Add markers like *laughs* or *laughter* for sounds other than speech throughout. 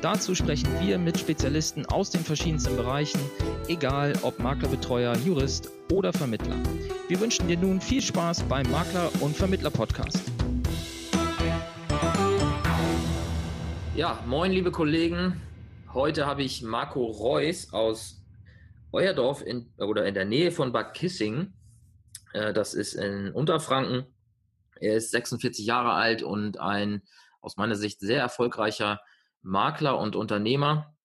Dazu sprechen wir mit Spezialisten aus den verschiedensten Bereichen, egal ob Maklerbetreuer, Jurist oder Vermittler. Wir wünschen dir nun viel Spaß beim Makler- und Vermittler-Podcast. Ja, moin liebe Kollegen. Heute habe ich Marco Reus aus Euerdorf in, oder in der Nähe von Bad Kissing. Äh, das ist in Unterfranken. Er ist 46 Jahre alt und ein aus meiner Sicht sehr erfolgreicher Makler und Unternehmer.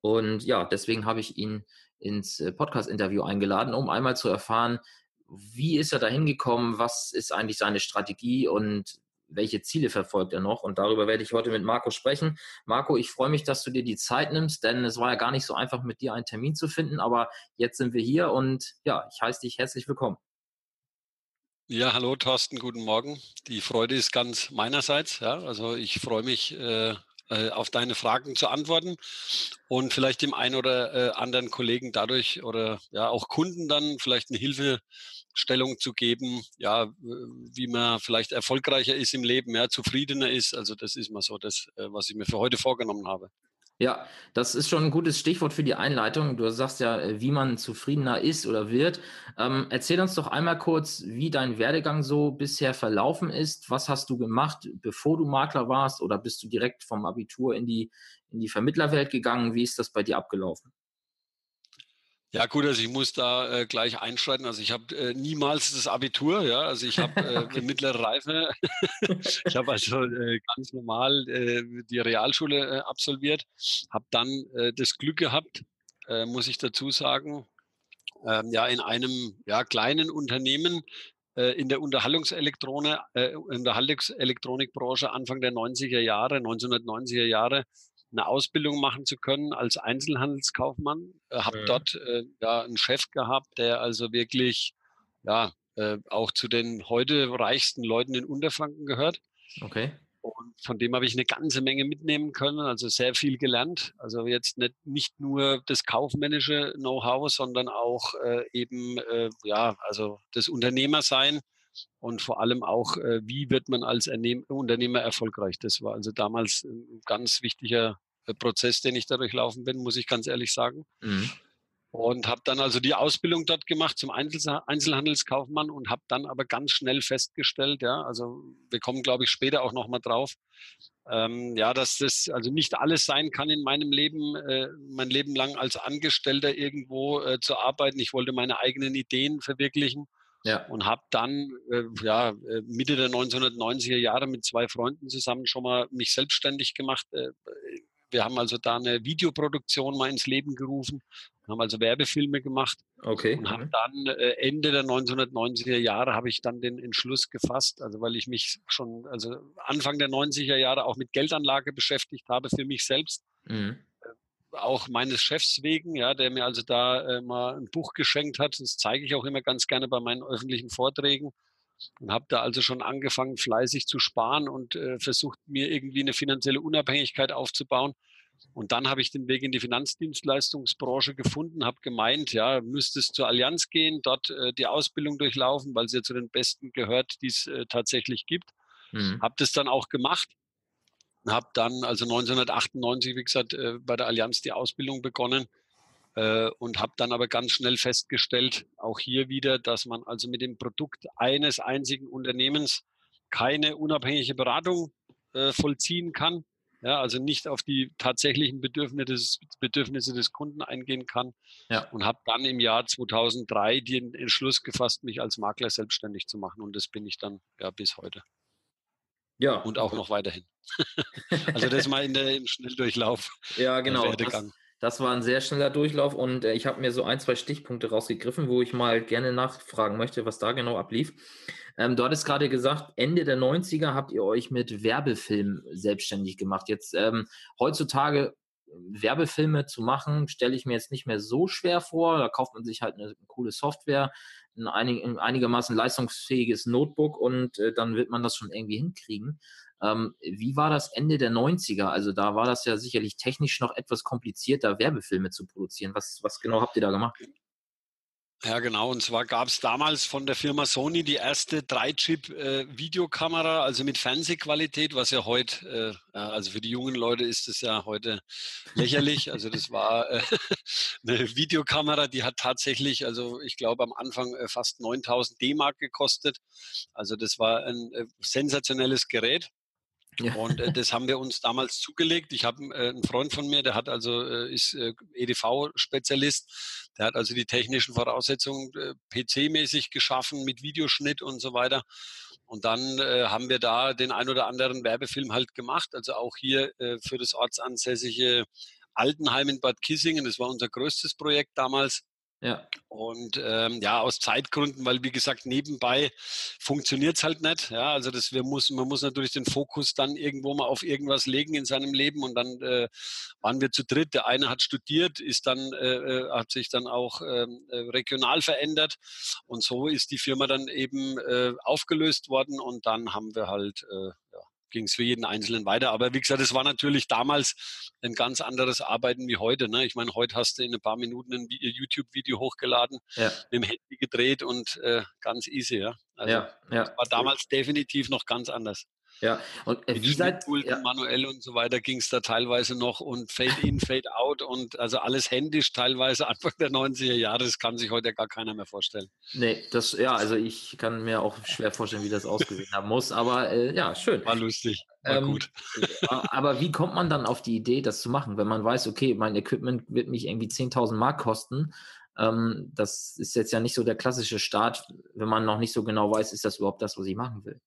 Und ja, deswegen habe ich ihn ins äh, Podcast-Interview eingeladen, um einmal zu erfahren, wie ist er da hingekommen, was ist eigentlich seine Strategie und welche Ziele verfolgt er noch? Und darüber werde ich heute mit Marco sprechen. Marco, ich freue mich, dass du dir die Zeit nimmst, denn es war ja gar nicht so einfach, mit dir einen Termin zu finden, aber jetzt sind wir hier und ja, ich heiße dich herzlich willkommen. Ja, hallo Thorsten, guten Morgen. Die Freude ist ganz meinerseits. Ja, also ich freue mich, äh, äh, auf deine Fragen zu antworten und vielleicht dem einen oder äh, anderen Kollegen dadurch oder ja auch Kunden dann vielleicht eine Hilfestellung zu geben, ja, wie man vielleicht erfolgreicher ist im Leben, ja, zufriedener ist. Also das ist mal so das, äh, was ich mir für heute vorgenommen habe. Ja, das ist schon ein gutes Stichwort für die Einleitung. Du sagst ja, äh, wie man zufriedener ist oder wird. Ähm, erzähl uns doch einmal kurz, wie dein Werdegang so bisher verlaufen ist. Was hast du gemacht, bevor du Makler warst? Oder bist du direkt vom Abitur in die, in die Vermittlerwelt gegangen? Wie ist das bei dir abgelaufen? Ja gut, also ich muss da äh, gleich einschreiten. Also ich habe äh, niemals das Abitur, ja. Also ich habe *laughs* äh, okay. mittlere Reife. *laughs* ich habe also äh, ganz normal äh, die Realschule äh, absolviert, habe dann äh, das Glück gehabt, muss ich dazu sagen, äh, ja in einem ja kleinen Unternehmen in der Unterhaltungselektronik, Unterhaltungselektronikbranche Anfang der 90er Jahre, 1990er Jahre eine Ausbildung machen zu können als Einzelhandelskaufmann. Äh, habe ja. dort äh, ja einen Chef gehabt, der also wirklich ja äh, auch zu den heute reichsten Leuten in Unterfranken gehört. Okay. Und von dem habe ich eine ganze Menge mitnehmen können, also sehr viel gelernt. Also jetzt nicht, nicht nur das kaufmännische Know-how, sondern auch äh, eben äh, ja also das Unternehmersein und vor allem auch, äh, wie wird man als Ernehm Unternehmer erfolgreich. Das war also damals ein ganz wichtiger äh, Prozess, den ich da durchlaufen bin, muss ich ganz ehrlich sagen. Mhm. Und habe dann also die Ausbildung dort gemacht zum Einzelhandelskaufmann und habe dann aber ganz schnell festgestellt, ja, also wir kommen, glaube ich, später auch nochmal drauf, ähm, ja, dass das also nicht alles sein kann in meinem Leben, äh, mein Leben lang als Angestellter irgendwo äh, zu arbeiten. Ich wollte meine eigenen Ideen verwirklichen ja. Und habe dann äh, ja, äh, Mitte der 1990er Jahre mit zwei Freunden zusammen schon mal mich selbstständig gemacht. Äh, wir haben also da eine Videoproduktion mal ins Leben gerufen, haben also Werbefilme gemacht okay. und haben dann äh, Ende der 1990er Jahre habe ich dann den Entschluss gefasst, also weil ich mich schon also Anfang der 90er Jahre auch mit Geldanlage beschäftigt habe für mich selbst. Mhm auch meines Chefs wegen, ja, der mir also da äh, mal ein Buch geschenkt hat. Das zeige ich auch immer ganz gerne bei meinen öffentlichen Vorträgen und habe da also schon angefangen, fleißig zu sparen und äh, versucht, mir irgendwie eine finanzielle Unabhängigkeit aufzubauen. Und dann habe ich den Weg in die Finanzdienstleistungsbranche gefunden, habe gemeint, ja, müsste es zur Allianz gehen, dort äh, die Ausbildung durchlaufen, weil sie ja zu den Besten gehört, die es äh, tatsächlich gibt. Mhm. Habe das dann auch gemacht habe dann also 1998, wie gesagt, äh, bei der Allianz die Ausbildung begonnen äh, und habe dann aber ganz schnell festgestellt, auch hier wieder, dass man also mit dem Produkt eines einzigen Unternehmens keine unabhängige Beratung äh, vollziehen kann. Ja, also nicht auf die tatsächlichen Bedürfnisse des, Bedürfnisse des Kunden eingehen kann. Ja. Und habe dann im Jahr 2003 den Entschluss gefasst, mich als Makler selbstständig zu machen. Und das bin ich dann ja bis heute. Ja. Und auch noch weiterhin. *laughs* also das mal in der, im Schnelldurchlauf. Ja, genau. Das, das, war ein sehr schneller Durchlauf und äh, ich habe mir so ein, zwei Stichpunkte rausgegriffen, wo ich mal gerne nachfragen möchte, was da genau ablief. Ähm, du hattest gerade gesagt, Ende der 90er habt ihr euch mit Werbefilm selbstständig gemacht. Jetzt ähm, heutzutage Werbefilme zu machen, stelle ich mir jetzt nicht mehr so schwer vor. Da kauft man sich halt eine coole Software, ein, einig, ein, einigermaßen leistungsfähiges Notebook und äh, dann wird man das schon irgendwie hinkriegen. Ähm, wie war das Ende der 90er? Also da war das ja sicherlich technisch noch etwas komplizierter, Werbefilme zu produzieren. Was, was genau habt ihr da gemacht? Ja, genau. Und zwar gab es damals von der Firma Sony die erste 3-Chip-Videokamera, äh, also mit Fernsehqualität, was ja heute, äh, also für die jungen Leute ist es ja heute lächerlich. Also das war äh, *laughs* eine Videokamera, die hat tatsächlich, also ich glaube am Anfang äh, fast 9000 D-Mark gekostet. Also das war ein äh, sensationelles Gerät. Ja. Und äh, das haben wir uns damals zugelegt. Ich habe äh, einen Freund von mir, der hat also äh, ist äh, EDV-Spezialist, der hat also die technischen Voraussetzungen äh, PC-mäßig geschaffen mit Videoschnitt und so weiter. Und dann äh, haben wir da den ein oder anderen Werbefilm halt gemacht, also auch hier äh, für das ortsansässige Altenheim in Bad Kissingen. Das war unser größtes Projekt damals. Ja. Und ähm, ja, aus Zeitgründen, weil wie gesagt, nebenbei funktioniert es halt nicht. Ja, also das, wir muss, man muss natürlich den Fokus dann irgendwo mal auf irgendwas legen in seinem Leben. Und dann äh, waren wir zu dritt. Der eine hat studiert, ist dann, äh, äh hat sich dann auch ähm, äh, regional verändert. Und so ist die Firma dann eben äh, aufgelöst worden. Und dann haben wir halt äh, ging es für jeden Einzelnen weiter. Aber wie gesagt, es war natürlich damals ein ganz anderes Arbeiten wie heute. Ne? Ich meine, heute hast du in ein paar Minuten ein YouTube-Video hochgeladen, ja. mit dem Handy gedreht und äh, ganz easy. Ja? Also, ja, ja. war damals definitiv noch ganz anders. Ja, und äh, wie seid ja. manuell und so weiter ging es da teilweise noch und Fade in, Fade out und also alles händisch teilweise *laughs* Anfang der 90er Jahre, das kann sich heute gar keiner mehr vorstellen. Nee, das, ja, also ich kann mir auch schwer vorstellen, wie das ausgesehen haben muss, aber äh, ja, schön. War lustig, war ähm, gut. aber wie kommt man dann auf die Idee, das zu machen, wenn man weiß, okay, mein Equipment wird mich irgendwie 10.000 Mark kosten, ähm, das ist jetzt ja nicht so der klassische Start, wenn man noch nicht so genau weiß, ist das überhaupt das, was ich machen will.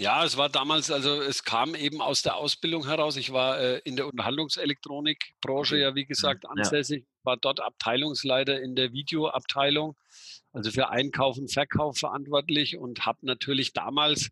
Ja, es war damals, also es kam eben aus der Ausbildung heraus. Ich war äh, in der Unterhaltungselektronikbranche ja, wie gesagt, ansässig, ja. war dort Abteilungsleiter in der Videoabteilung, also für Einkauf und Verkauf verantwortlich und habe natürlich damals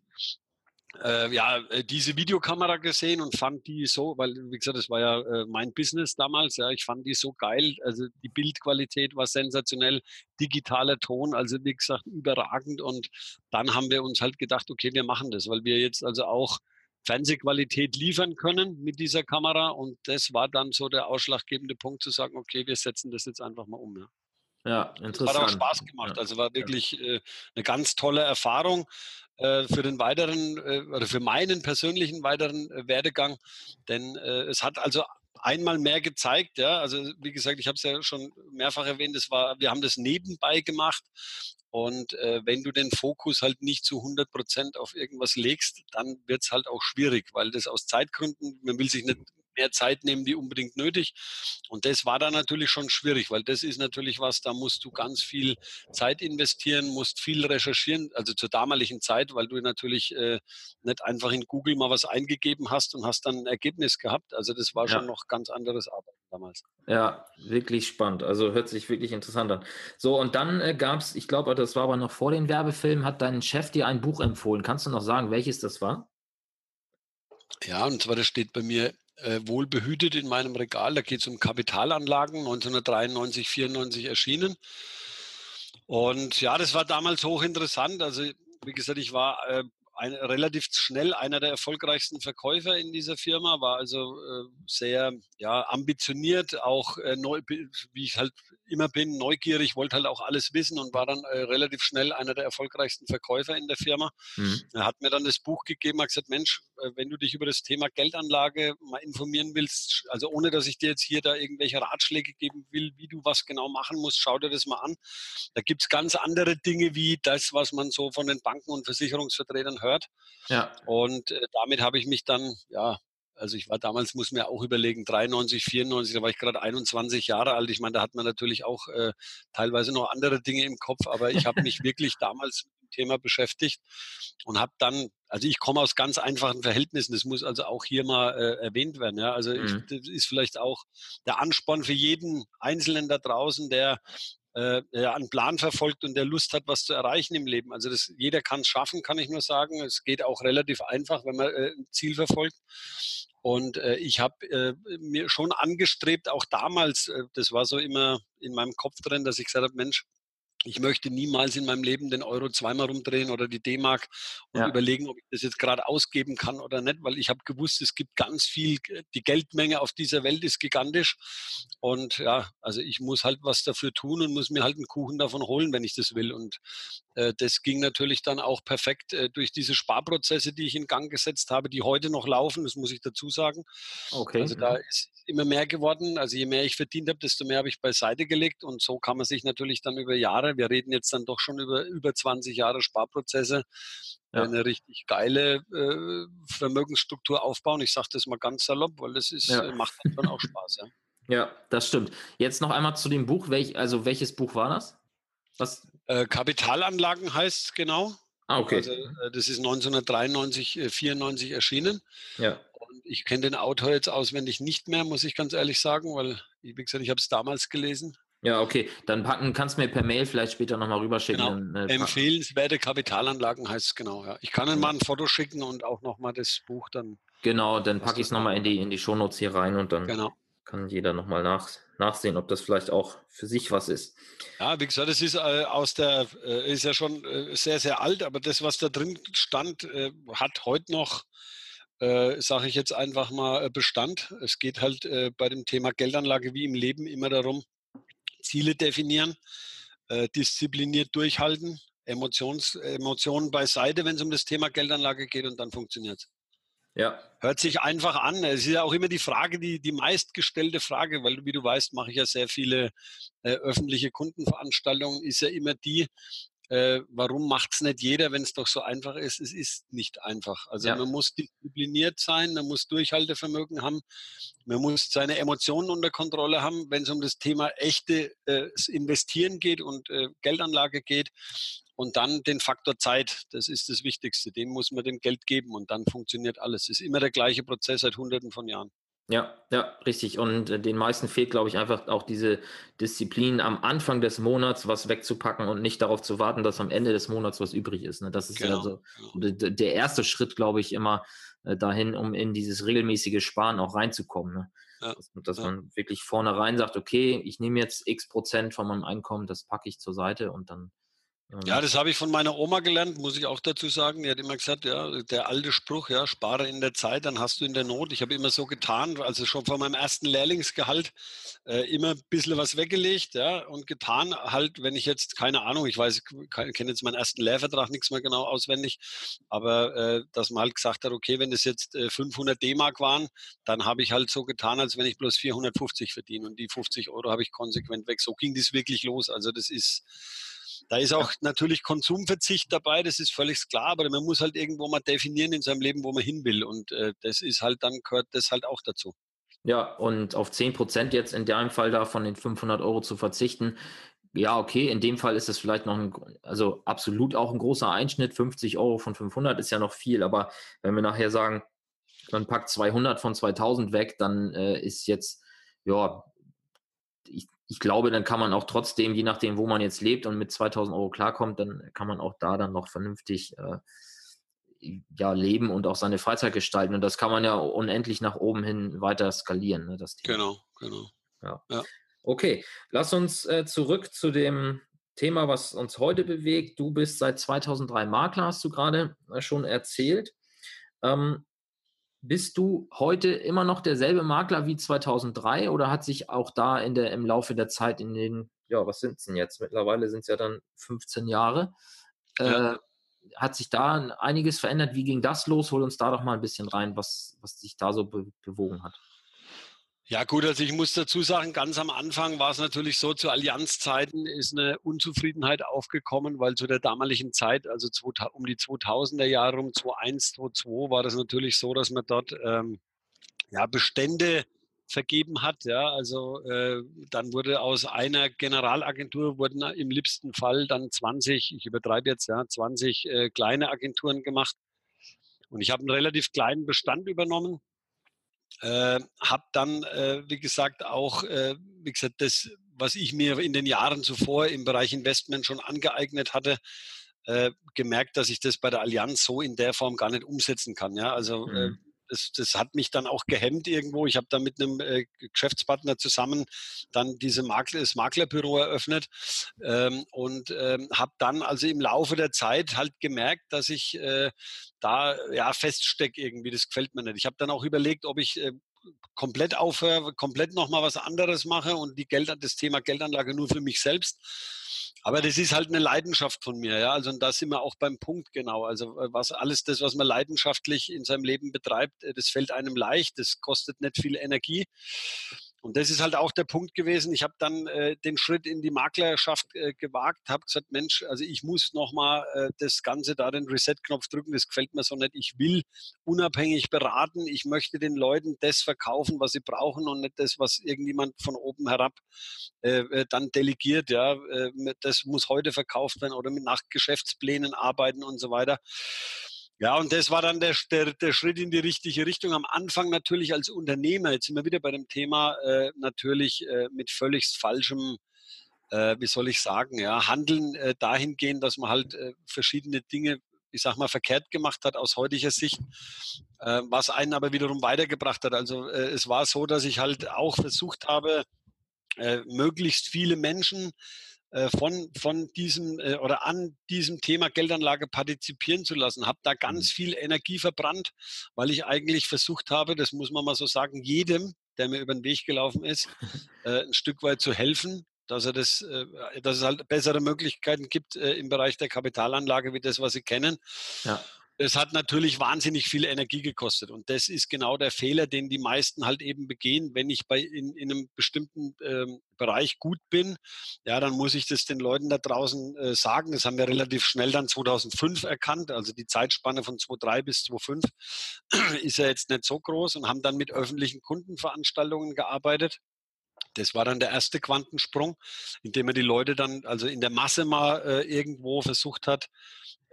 äh, ja, äh, diese Videokamera gesehen und fand die so, weil, wie gesagt, das war ja äh, mein Business damals, ja, ich fand die so geil. Also die Bildqualität war sensationell, digitaler Ton, also wie gesagt, überragend. Und dann haben wir uns halt gedacht, okay, wir machen das, weil wir jetzt also auch Fernsehqualität liefern können mit dieser Kamera. Und das war dann so der ausschlaggebende Punkt zu sagen, okay, wir setzen das jetzt einfach mal um. Ja. Ja, interessant. Hat auch Spaß gemacht. Also war wirklich äh, eine ganz tolle Erfahrung für den weiteren äh, oder für meinen persönlichen weiteren äh, Werdegang. Denn äh, es hat also einmal mehr gezeigt, ja. Also wie gesagt, ich habe es ja schon mehrfach erwähnt, es war, wir haben das nebenbei gemacht. Und äh, wenn du den Fokus halt nicht zu 100 Prozent auf irgendwas legst, dann wird es halt auch schwierig, weil das aus Zeitgründen, man will sich nicht mehr Zeit nehmen wie unbedingt nötig. Und das war dann natürlich schon schwierig, weil das ist natürlich was, da musst du ganz viel Zeit investieren, musst viel recherchieren, also zur damaligen Zeit, weil du natürlich äh, nicht einfach in Google mal was eingegeben hast und hast dann ein Ergebnis gehabt. Also das war ja. schon noch ganz anderes Arbeiten damals. Ja, wirklich spannend. Also hört sich wirklich interessant an. So, und dann äh, gab es, ich glaube, das war aber noch vor den Werbefilmen, hat dein Chef dir ein Buch empfohlen. Kannst du noch sagen, welches das war? Ja, und zwar das steht bei mir äh, wohlbehütet in meinem Regal. Da geht es um Kapitalanlagen, 1993, 94 erschienen. Und ja, das war damals hochinteressant. Also wie gesagt, ich war äh, ein, relativ schnell einer der erfolgreichsten Verkäufer in dieser Firma, war also äh, sehr ja, ambitioniert, auch äh, neu, wie ich halt immer bin, neugierig, wollte halt auch alles wissen und war dann äh, relativ schnell einer der erfolgreichsten Verkäufer in der Firma. Mhm. Er hat mir dann das Buch gegeben, hat gesagt, Mensch, äh, wenn du dich über das Thema Geldanlage mal informieren willst, also ohne dass ich dir jetzt hier da irgendwelche Ratschläge geben will, wie du was genau machen musst, schau dir das mal an. Da gibt es ganz andere Dinge wie das, was man so von den Banken und Versicherungsvertretern hört. Ja. Und äh, damit habe ich mich dann, ja, also ich war damals, muss mir auch überlegen, 93, 94, da war ich gerade 21 Jahre alt. Ich meine, da hat man natürlich auch äh, teilweise noch andere Dinge im Kopf, aber ich habe mich wirklich damals mit dem Thema beschäftigt und habe dann, also ich komme aus ganz einfachen Verhältnissen, das muss also auch hier mal äh, erwähnt werden. Ja? Also mhm. ich, das ist vielleicht auch der Ansporn für jeden Einzelnen da draußen, der äh, einen Plan verfolgt und der Lust hat, was zu erreichen im Leben. Also das, jeder kann es schaffen, kann ich nur sagen. Es geht auch relativ einfach, wenn man äh, ein Ziel verfolgt. Und äh, ich habe äh, mir schon angestrebt, auch damals, äh, das war so immer in meinem Kopf drin, dass ich gesagt habe, Mensch, ich möchte niemals in meinem Leben den Euro zweimal rumdrehen oder die D-Mark und ja. überlegen, ob ich das jetzt gerade ausgeben kann oder nicht, weil ich habe gewusst, es gibt ganz viel, die Geldmenge auf dieser Welt ist gigantisch und ja, also ich muss halt was dafür tun und muss mir halt einen Kuchen davon holen, wenn ich das will und äh, das ging natürlich dann auch perfekt äh, durch diese Sparprozesse, die ich in Gang gesetzt habe, die heute noch laufen, das muss ich dazu sagen. Okay. Also da ist immer mehr geworden, also je mehr ich verdient habe, desto mehr habe ich beiseite gelegt und so kann man sich natürlich dann über Jahre wir reden jetzt dann doch schon über über 20 Jahre Sparprozesse, ja. eine richtig geile äh, Vermögensstruktur aufbauen. Ich sage das mal ganz salopp, weil das ist, ja. Äh, macht dann auch Spaß. Ja. *laughs* ja, das stimmt. Jetzt noch einmal zu dem Buch. Welch, also welches Buch war das? Was? Äh, Kapitalanlagen heißt genau. Ah, okay. Also, äh, das ist 1993, 94 äh, erschienen. Ja. Und ich kenne den Autor jetzt auswendig nicht mehr, muss ich ganz ehrlich sagen, weil, wie gesagt, ich habe es damals gelesen. Ja, okay. Dann packen, kannst du mir per Mail vielleicht später nochmal rüberschicken. Genau. Äh, Empfehlenswerte Kapitalanlagen heißt es genau, ja. Ich kann Ihnen mal ein Foto schicken und auch nochmal das Buch dann. Genau, dann packe ich es nochmal in die, in die Shownotes hier rein und dann genau. kann jeder nochmal nach, nachsehen, ob das vielleicht auch für sich was ist. Ja, wie gesagt, es ist äh, aus der, äh, ist ja schon äh, sehr, sehr alt, aber das, was da drin stand, äh, hat heute noch äh, sage ich jetzt einfach mal, äh, Bestand. Es geht halt äh, bei dem Thema Geldanlage wie im Leben immer darum, Ziele definieren, äh, diszipliniert durchhalten, Emotions, Emotionen beiseite, wenn es um das Thema Geldanlage geht und dann funktioniert es. Ja. Hört sich einfach an. Es ist ja auch immer die Frage, die, die meistgestellte Frage, weil wie du weißt, mache ich ja sehr viele äh, öffentliche Kundenveranstaltungen, ist ja immer die, äh, warum macht es nicht jeder, wenn es doch so einfach ist? Es ist nicht einfach. Also ja. man muss diszipliniert sein, man muss Durchhaltevermögen haben, man muss seine Emotionen unter Kontrolle haben, wenn es um das Thema echte äh, Investieren geht und äh, Geldanlage geht. Und dann den Faktor Zeit, das ist das Wichtigste. Den muss man dem Geld geben und dann funktioniert alles. Es ist immer der gleiche Prozess seit Hunderten von Jahren. Ja, ja, richtig. Und äh, den meisten fehlt, glaube ich, einfach auch diese Disziplin am Anfang des Monats was wegzupacken und nicht darauf zu warten, dass am Ende des Monats was übrig ist. Ne? Das ist genau, ja so der erste Schritt, glaube ich, immer äh, dahin, um in dieses regelmäßige Sparen auch reinzukommen. Ne? Ja, dass, dass ja. man wirklich vornherein sagt, okay, ich nehme jetzt x Prozent von meinem Einkommen, das packe ich zur Seite und dann ja, das habe ich von meiner Oma gelernt, muss ich auch dazu sagen. Die hat immer gesagt, ja, der alte Spruch, ja, spare in der Zeit, dann hast du in der Not. Ich habe immer so getan, also schon von meinem ersten Lehrlingsgehalt äh, immer ein bisschen was weggelegt, ja, und getan halt, wenn ich jetzt, keine Ahnung, ich weiß, ich kenne jetzt meinen ersten Lehrvertrag nichts mehr genau auswendig, aber äh, dass man halt gesagt hat, okay, wenn das jetzt äh, 500 D-Mark waren, dann habe ich halt so getan, als wenn ich bloß 450 verdiene und die 50 Euro habe ich konsequent weg. So ging das wirklich los. Also das ist da ist auch natürlich Konsumverzicht dabei, das ist völlig klar, aber man muss halt irgendwo mal definieren in seinem Leben, wo man hin will. Und äh, das ist halt, dann gehört das halt auch dazu. Ja, und auf 10 Prozent jetzt in deinem Fall da von den 500 Euro zu verzichten, ja, okay, in dem Fall ist es vielleicht noch ein, also absolut auch ein großer Einschnitt. 50 Euro von 500 ist ja noch viel, aber wenn wir nachher sagen, man packt 200 von 2000 weg, dann äh, ist jetzt, ja, ich, ich glaube, dann kann man auch trotzdem, je nachdem, wo man jetzt lebt und mit 2000 Euro klarkommt, dann kann man auch da dann noch vernünftig äh, ja, leben und auch seine Freizeit gestalten. Und das kann man ja unendlich nach oben hin weiter skalieren. Ne, das Thema. Genau, genau. Ja. ja. Okay, lass uns äh, zurück zu dem Thema, was uns heute bewegt. Du bist seit 2003 Makler, hast du gerade äh, schon erzählt. Ähm, bist du heute immer noch derselbe Makler wie 2003 oder hat sich auch da in der, im Laufe der Zeit in den, ja, was sind es denn jetzt? Mittlerweile sind es ja dann 15 Jahre. Ja. Äh, hat sich da einiges verändert? Wie ging das los? Hol uns da doch mal ein bisschen rein, was, was sich da so be bewogen hat. Ja gut, also ich muss dazu sagen, ganz am Anfang war es natürlich so, zu Allianzzeiten ist eine Unzufriedenheit aufgekommen, weil zu der damaligen Zeit, also um die 2000er Jahre, um 2001, 2002, war das natürlich so, dass man dort ähm, ja, Bestände vergeben hat. Ja, also äh, dann wurde aus einer Generalagentur wurden im liebsten Fall dann 20, ich übertreibe jetzt, ja, 20 äh, kleine Agenturen gemacht. Und ich habe einen relativ kleinen Bestand übernommen äh, habe dann, äh, wie gesagt, auch, äh, wie gesagt, das was ich mir in den Jahren zuvor im Bereich Investment schon angeeignet hatte, äh, gemerkt, dass ich das bei der Allianz so in der Form gar nicht umsetzen kann. Ja, also äh, mhm das, das hat mich dann auch gehemmt irgendwo. Ich habe da mit einem äh, Geschäftspartner zusammen dann diese Makler, das Maklerbüro eröffnet ähm, und ähm, habe dann also im Laufe der Zeit halt gemerkt, dass ich äh, da ja feststecke irgendwie. Das gefällt mir nicht. Ich habe dann auch überlegt, ob ich äh, komplett aufhöre, komplett nochmal was anderes mache und die Geld, das Thema Geldanlage nur für mich selbst. Aber das ist halt eine Leidenschaft von mir, ja. Also und da sind wir auch beim Punkt genau. Also äh, was alles das, was man leidenschaftlich in seinem Leben betreibt, äh, das fällt einem leicht, das kostet nicht viel Energie. Und das ist halt auch der Punkt gewesen. Ich habe dann äh, den Schritt in die Maklerschaft äh, gewagt, habe gesagt, Mensch, also ich muss nochmal äh, das Ganze da den Reset-Knopf drücken, das gefällt mir so nicht. Ich will unabhängig beraten. Ich möchte den Leuten das verkaufen, was sie brauchen und nicht das, was irgendjemand von oben herab äh, äh dann delegiert. Ja, äh, das muss heute verkauft werden oder mit Nachtgeschäftsplänen arbeiten und so weiter. Ja, und das war dann der, der, der Schritt in die richtige Richtung. Am Anfang natürlich als Unternehmer, jetzt sind wir wieder bei dem Thema, äh, natürlich äh, mit völlig falschem, äh, wie soll ich sagen, ja, Handeln äh, dahingehend, dass man halt äh, verschiedene Dinge, ich sag mal, verkehrt gemacht hat aus heutiger Sicht, äh, was einen aber wiederum weitergebracht hat. Also äh, es war so, dass ich halt auch versucht habe, äh, möglichst viele Menschen von, von diesem äh, oder an diesem Thema Geldanlage partizipieren zu lassen. Habe da ganz mhm. viel Energie verbrannt, weil ich eigentlich versucht habe, das muss man mal so sagen, jedem, der mir über den Weg gelaufen ist, *laughs* äh, ein Stück weit zu helfen, dass, er das, dass es halt bessere Möglichkeiten gibt im Bereich der Kapitalanlage wie das, was Sie kennen. Ja. Es hat natürlich wahnsinnig viel Energie gekostet. Und das ist genau der Fehler, den die meisten halt eben begehen. Wenn ich bei in, in einem bestimmten ähm, Bereich gut bin, ja, dann muss ich das den Leuten da draußen äh, sagen. Das haben wir relativ schnell dann 2005 erkannt. Also die Zeitspanne von 2003 bis 2005 *clears throat* ist ja jetzt nicht so groß und haben dann mit öffentlichen Kundenveranstaltungen gearbeitet. Das war dann der erste Quantensprung, indem man die Leute dann also in der Masse mal äh, irgendwo versucht hat,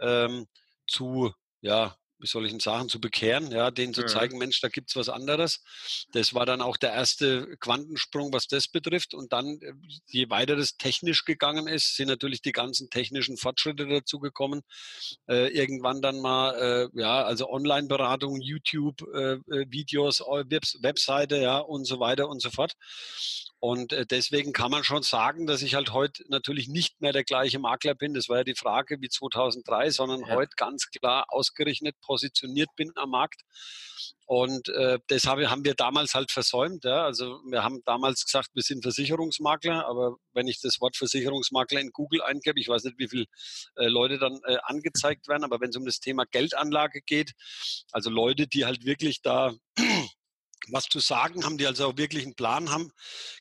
ähm, zu ja, wie soll ich denn sagen, zu bekehren, ja, denen zu zeigen, Mensch, da gibt es was anderes. Das war dann auch der erste Quantensprung, was das betrifft. Und dann, äh, je weiter das technisch gegangen ist, sind natürlich die ganzen technischen Fortschritte dazugekommen. Äh, irgendwann dann mal, äh, ja, also Online-Beratung, YouTube-Videos, äh, äh Webs Webseite, ja, und so weiter und so fort. Und äh, deswegen kann man schon sagen, dass ich halt heute natürlich nicht mehr der gleiche Makler bin. Das war ja die Frage wie 2003, sondern ja. heute ganz klar ausgerechnet positioniert bin am Markt. Und äh, das habe, haben wir damals halt versäumt. Ja. Also wir haben damals gesagt, wir sind Versicherungsmakler, aber wenn ich das Wort Versicherungsmakler in Google eingebe, ich weiß nicht, wie viele äh, Leute dann äh, angezeigt werden, aber wenn es um das Thema Geldanlage geht, also Leute, die halt wirklich da was zu sagen haben, die also auch wirklich einen Plan haben,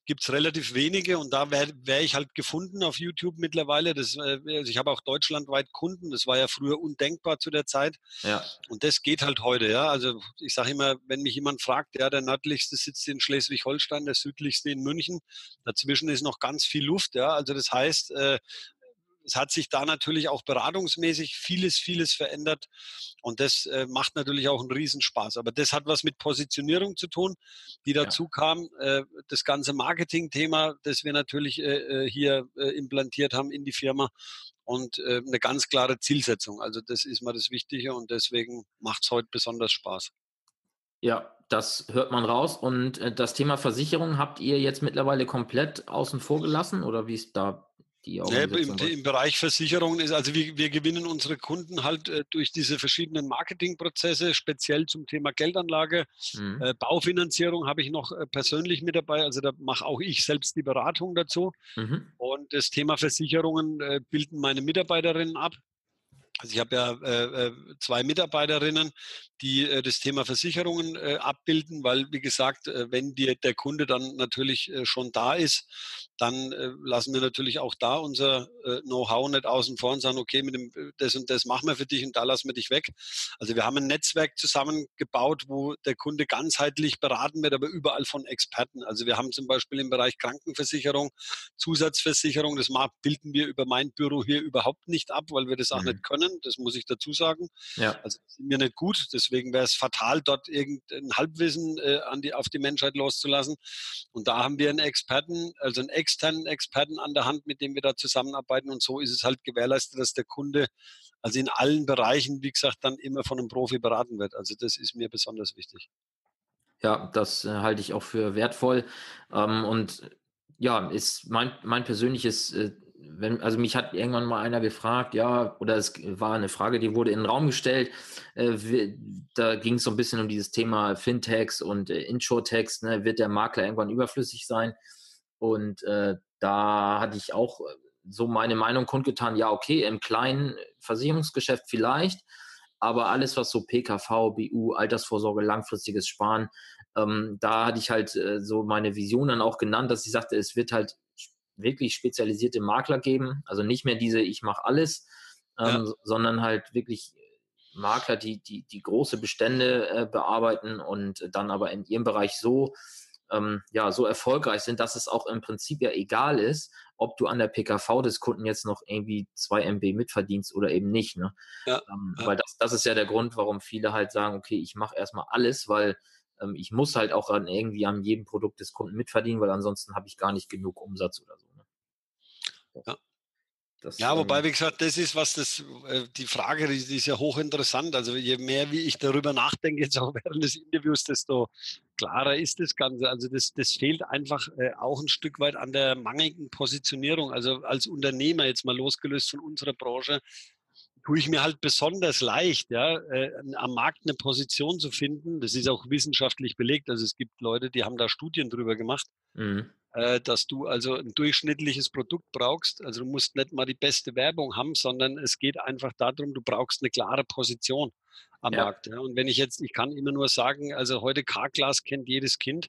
gibt es relativ wenige und da wäre wär ich halt gefunden auf YouTube mittlerweile. Das, äh, also ich habe auch deutschlandweit Kunden, das war ja früher undenkbar zu der Zeit. Ja. Und das geht halt heute, ja. Also ich sage immer, wenn mich jemand fragt, ja, der nördlichste sitzt in Schleswig-Holstein, der südlichste in München, dazwischen ist noch ganz viel Luft, ja. Also das heißt, äh, es hat sich da natürlich auch beratungsmäßig vieles, vieles verändert und das äh, macht natürlich auch einen Riesenspaß. Aber das hat was mit Positionierung zu tun, die dazu ja. kam. Äh, das ganze Marketing-Thema, das wir natürlich äh, äh hier äh, implantiert haben in die Firma und äh, eine ganz klare Zielsetzung. Also das ist mal das Wichtige und deswegen macht es heute besonders Spaß. Ja, das hört man raus. Und das Thema Versicherung habt ihr jetzt mittlerweile komplett außen vor gelassen oder wie ist da die Organisation? Ja, im, im, Bereich Versicherungen ist, also wir, wir gewinnen unsere Kunden halt äh, durch diese verschiedenen Marketingprozesse, speziell zum Thema Geldanlage. Mhm. Äh, Baufinanzierung habe ich noch äh, persönlich mit dabei, also da mache auch ich selbst die Beratung dazu. Mhm. Und das Thema Versicherungen äh, bilden meine Mitarbeiterinnen ab. Also ich habe ja äh, äh, zwei Mitarbeiterinnen, die äh, das Thema Versicherungen äh, abbilden, weil wie gesagt, äh, wenn die, der Kunde dann natürlich schon da ist, dann lassen wir natürlich auch da unser Know-how nicht außen vor und sagen, okay, mit dem das und das machen wir für dich und da lassen wir dich weg. Also wir haben ein Netzwerk zusammengebaut, wo der Kunde ganzheitlich beraten wird, aber überall von Experten. Also wir haben zum Beispiel im Bereich Krankenversicherung, Zusatzversicherung, das bilden wir über mein Büro hier überhaupt nicht ab, weil wir das auch mhm. nicht können das muss ich dazu sagen. Ja. Also das sind mir nicht gut, deswegen wäre es fatal, dort irgendein Halbwissen äh, an die, auf die Menschheit loszulassen. Und da haben wir einen Experten, also einen Expert, externen Experten an der Hand, mit denen wir da zusammenarbeiten. Und so ist es halt gewährleistet, dass der Kunde also in allen Bereichen, wie gesagt, dann immer von einem Profi beraten wird. Also das ist mir besonders wichtig. Ja, das äh, halte ich auch für wertvoll. Ähm, und ja, ist mein, mein persönliches äh, wenn, also mich hat irgendwann mal einer gefragt, ja, oder es war eine Frage, die wurde in den Raum gestellt. Äh, da ging es so ein bisschen um dieses Thema Fintechs und Insurtechs. Ne, wird der Makler irgendwann überflüssig sein? Und äh, da hatte ich auch so meine Meinung kundgetan, ja, okay, im kleinen Versicherungsgeschäft vielleicht, aber alles, was so PKV, BU, Altersvorsorge, langfristiges Sparen, ähm, da hatte ich halt äh, so meine Vision dann auch genannt, dass ich sagte, es wird halt wirklich spezialisierte Makler geben. Also nicht mehr diese, ich mache alles, ähm, ja. sondern halt wirklich Makler, die, die, die große Bestände äh, bearbeiten und dann aber in ihrem Bereich so, ähm, ja, so erfolgreich sind, dass es auch im Prinzip ja egal ist, ob du an der PKV des Kunden jetzt noch irgendwie 2 MB mitverdienst oder eben nicht. Ne? Ja, ähm, ja. Weil das, das ist ja der Grund, warum viele halt sagen, okay, ich mache erstmal alles, weil ähm, ich muss halt auch an irgendwie an jedem Produkt des Kunden mitverdienen, weil ansonsten habe ich gar nicht genug Umsatz oder so. Ne? Ja. Das, ja, wobei, ähm wie gesagt, das ist was, das, äh, die Frage, die, die ist ja hochinteressant. Also je mehr, wie ich darüber nachdenke, jetzt auch *laughs* während des Interviews, desto klarer ist das Ganze. Also das, das fehlt einfach äh, auch ein Stück weit an der mangelnden Positionierung. Also als Unternehmer, jetzt mal losgelöst von unserer Branche, tue ich mir halt besonders leicht, ja, äh, am Markt eine Position zu finden. Das ist auch wissenschaftlich belegt. Also es gibt Leute, die haben da Studien drüber gemacht, mhm. äh, dass du also ein durchschnittliches Produkt brauchst. Also du musst nicht mal die beste Werbung haben, sondern es geht einfach darum, du brauchst eine klare Position am ja. Markt. Ja. Und wenn ich jetzt, ich kann immer nur sagen, also heute Carglass kennt jedes Kind.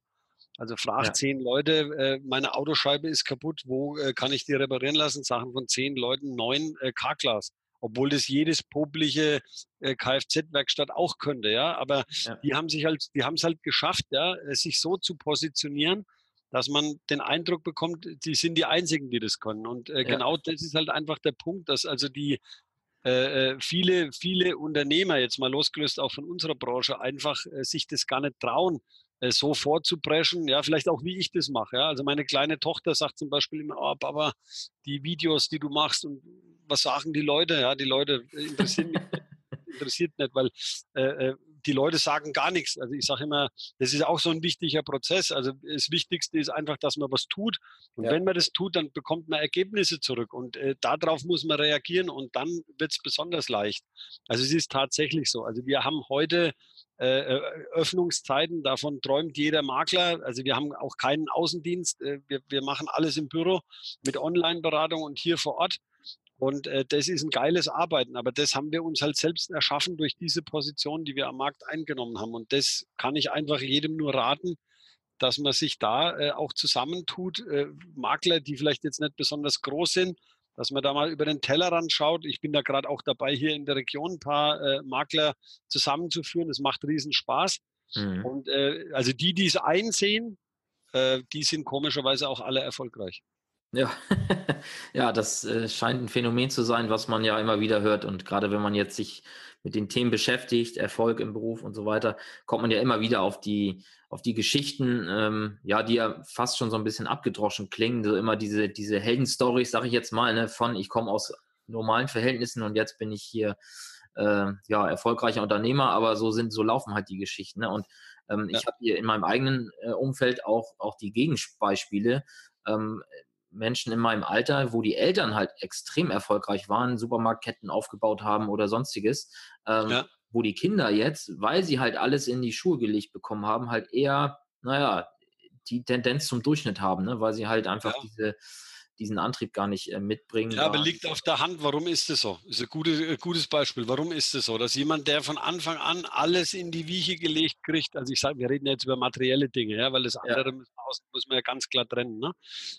Also frag ja. zehn Leute, äh, meine Autoscheibe ist kaputt, wo äh, kann ich die reparieren lassen? Sachen von zehn Leuten neun äh, Carglass obwohl das jedes publische äh, Kfz-Werkstatt auch könnte, ja. Aber ja. die haben sich halt, die haben es halt geschafft, ja, äh, sich so zu positionieren, dass man den Eindruck bekommt, die sind die einzigen, die das können. Und äh, ja. genau das ist halt einfach der Punkt, dass also die äh, äh, viele, viele Unternehmer, jetzt mal losgelöst auch von unserer Branche, einfach äh, sich das gar nicht trauen, so vorzupreschen, ja, vielleicht auch wie ich das mache. Ja. Also meine kleine Tochter sagt zum Beispiel immer, oh, Papa, die Videos, die du machst und was sagen die Leute? Ja, die Leute interessieren mich interessiert nicht, weil äh, äh, die Leute sagen gar nichts. Also ich sage immer, das ist auch so ein wichtiger Prozess. Also das Wichtigste ist einfach, dass man was tut. Und ja. wenn man das tut, dann bekommt man Ergebnisse zurück. Und äh, darauf muss man reagieren und dann wird es besonders leicht. Also es ist tatsächlich so. Also wir haben heute äh, äh, Öffnungszeiten, davon träumt jeder Makler. Also wir haben auch keinen Außendienst. Äh, wir, wir machen alles im Büro mit Online-Beratung und hier vor Ort. Und äh, das ist ein geiles Arbeiten, aber das haben wir uns halt selbst erschaffen durch diese Position, die wir am Markt eingenommen haben. Und das kann ich einfach jedem nur raten, dass man sich da äh, auch zusammentut. Äh, Makler, die vielleicht jetzt nicht besonders groß sind, dass man da mal über den Tellerrand schaut. Ich bin da gerade auch dabei, hier in der Region ein paar äh, Makler zusammenzuführen. Das macht riesen Spaß. Mhm. Und äh, also die, die es einsehen, äh, die sind komischerweise auch alle erfolgreich. Ja, *laughs* ja, das äh, scheint ein Phänomen zu sein, was man ja immer wieder hört. Und gerade wenn man jetzt sich mit den Themen beschäftigt, Erfolg im Beruf und so weiter, kommt man ja immer wieder auf die, auf die Geschichten, ähm, ja, die ja fast schon so ein bisschen abgedroschen klingen. So immer diese, diese Heldenstories, sage ich jetzt mal, ne, von ich komme aus normalen Verhältnissen und jetzt bin ich hier äh, ja erfolgreicher Unternehmer, aber so sind, so laufen halt die Geschichten. Ne? Und ähm, ja. ich habe hier in meinem eigenen äh, Umfeld auch, auch die Gegenbeispiele. Ähm, Menschen in meinem Alter, wo die Eltern halt extrem erfolgreich waren, Supermarktketten aufgebaut haben oder sonstiges, ähm, ja. wo die Kinder jetzt, weil sie halt alles in die Schuhe gelegt bekommen haben, halt eher, naja, die Tendenz zum Durchschnitt haben, ne? weil sie halt einfach ja. diese diesen Antrieb gar nicht äh, mitbringen. Ja, aber liegt auf der Hand, warum ist es so? Ist ein gutes, ein gutes Beispiel. Warum ist es so? Dass jemand, der von Anfang an alles in die Wiege gelegt kriegt, also ich sage, wir reden jetzt über materielle Dinge, ja, weil das andere ja. muss man ja ganz klar trennen. Ne?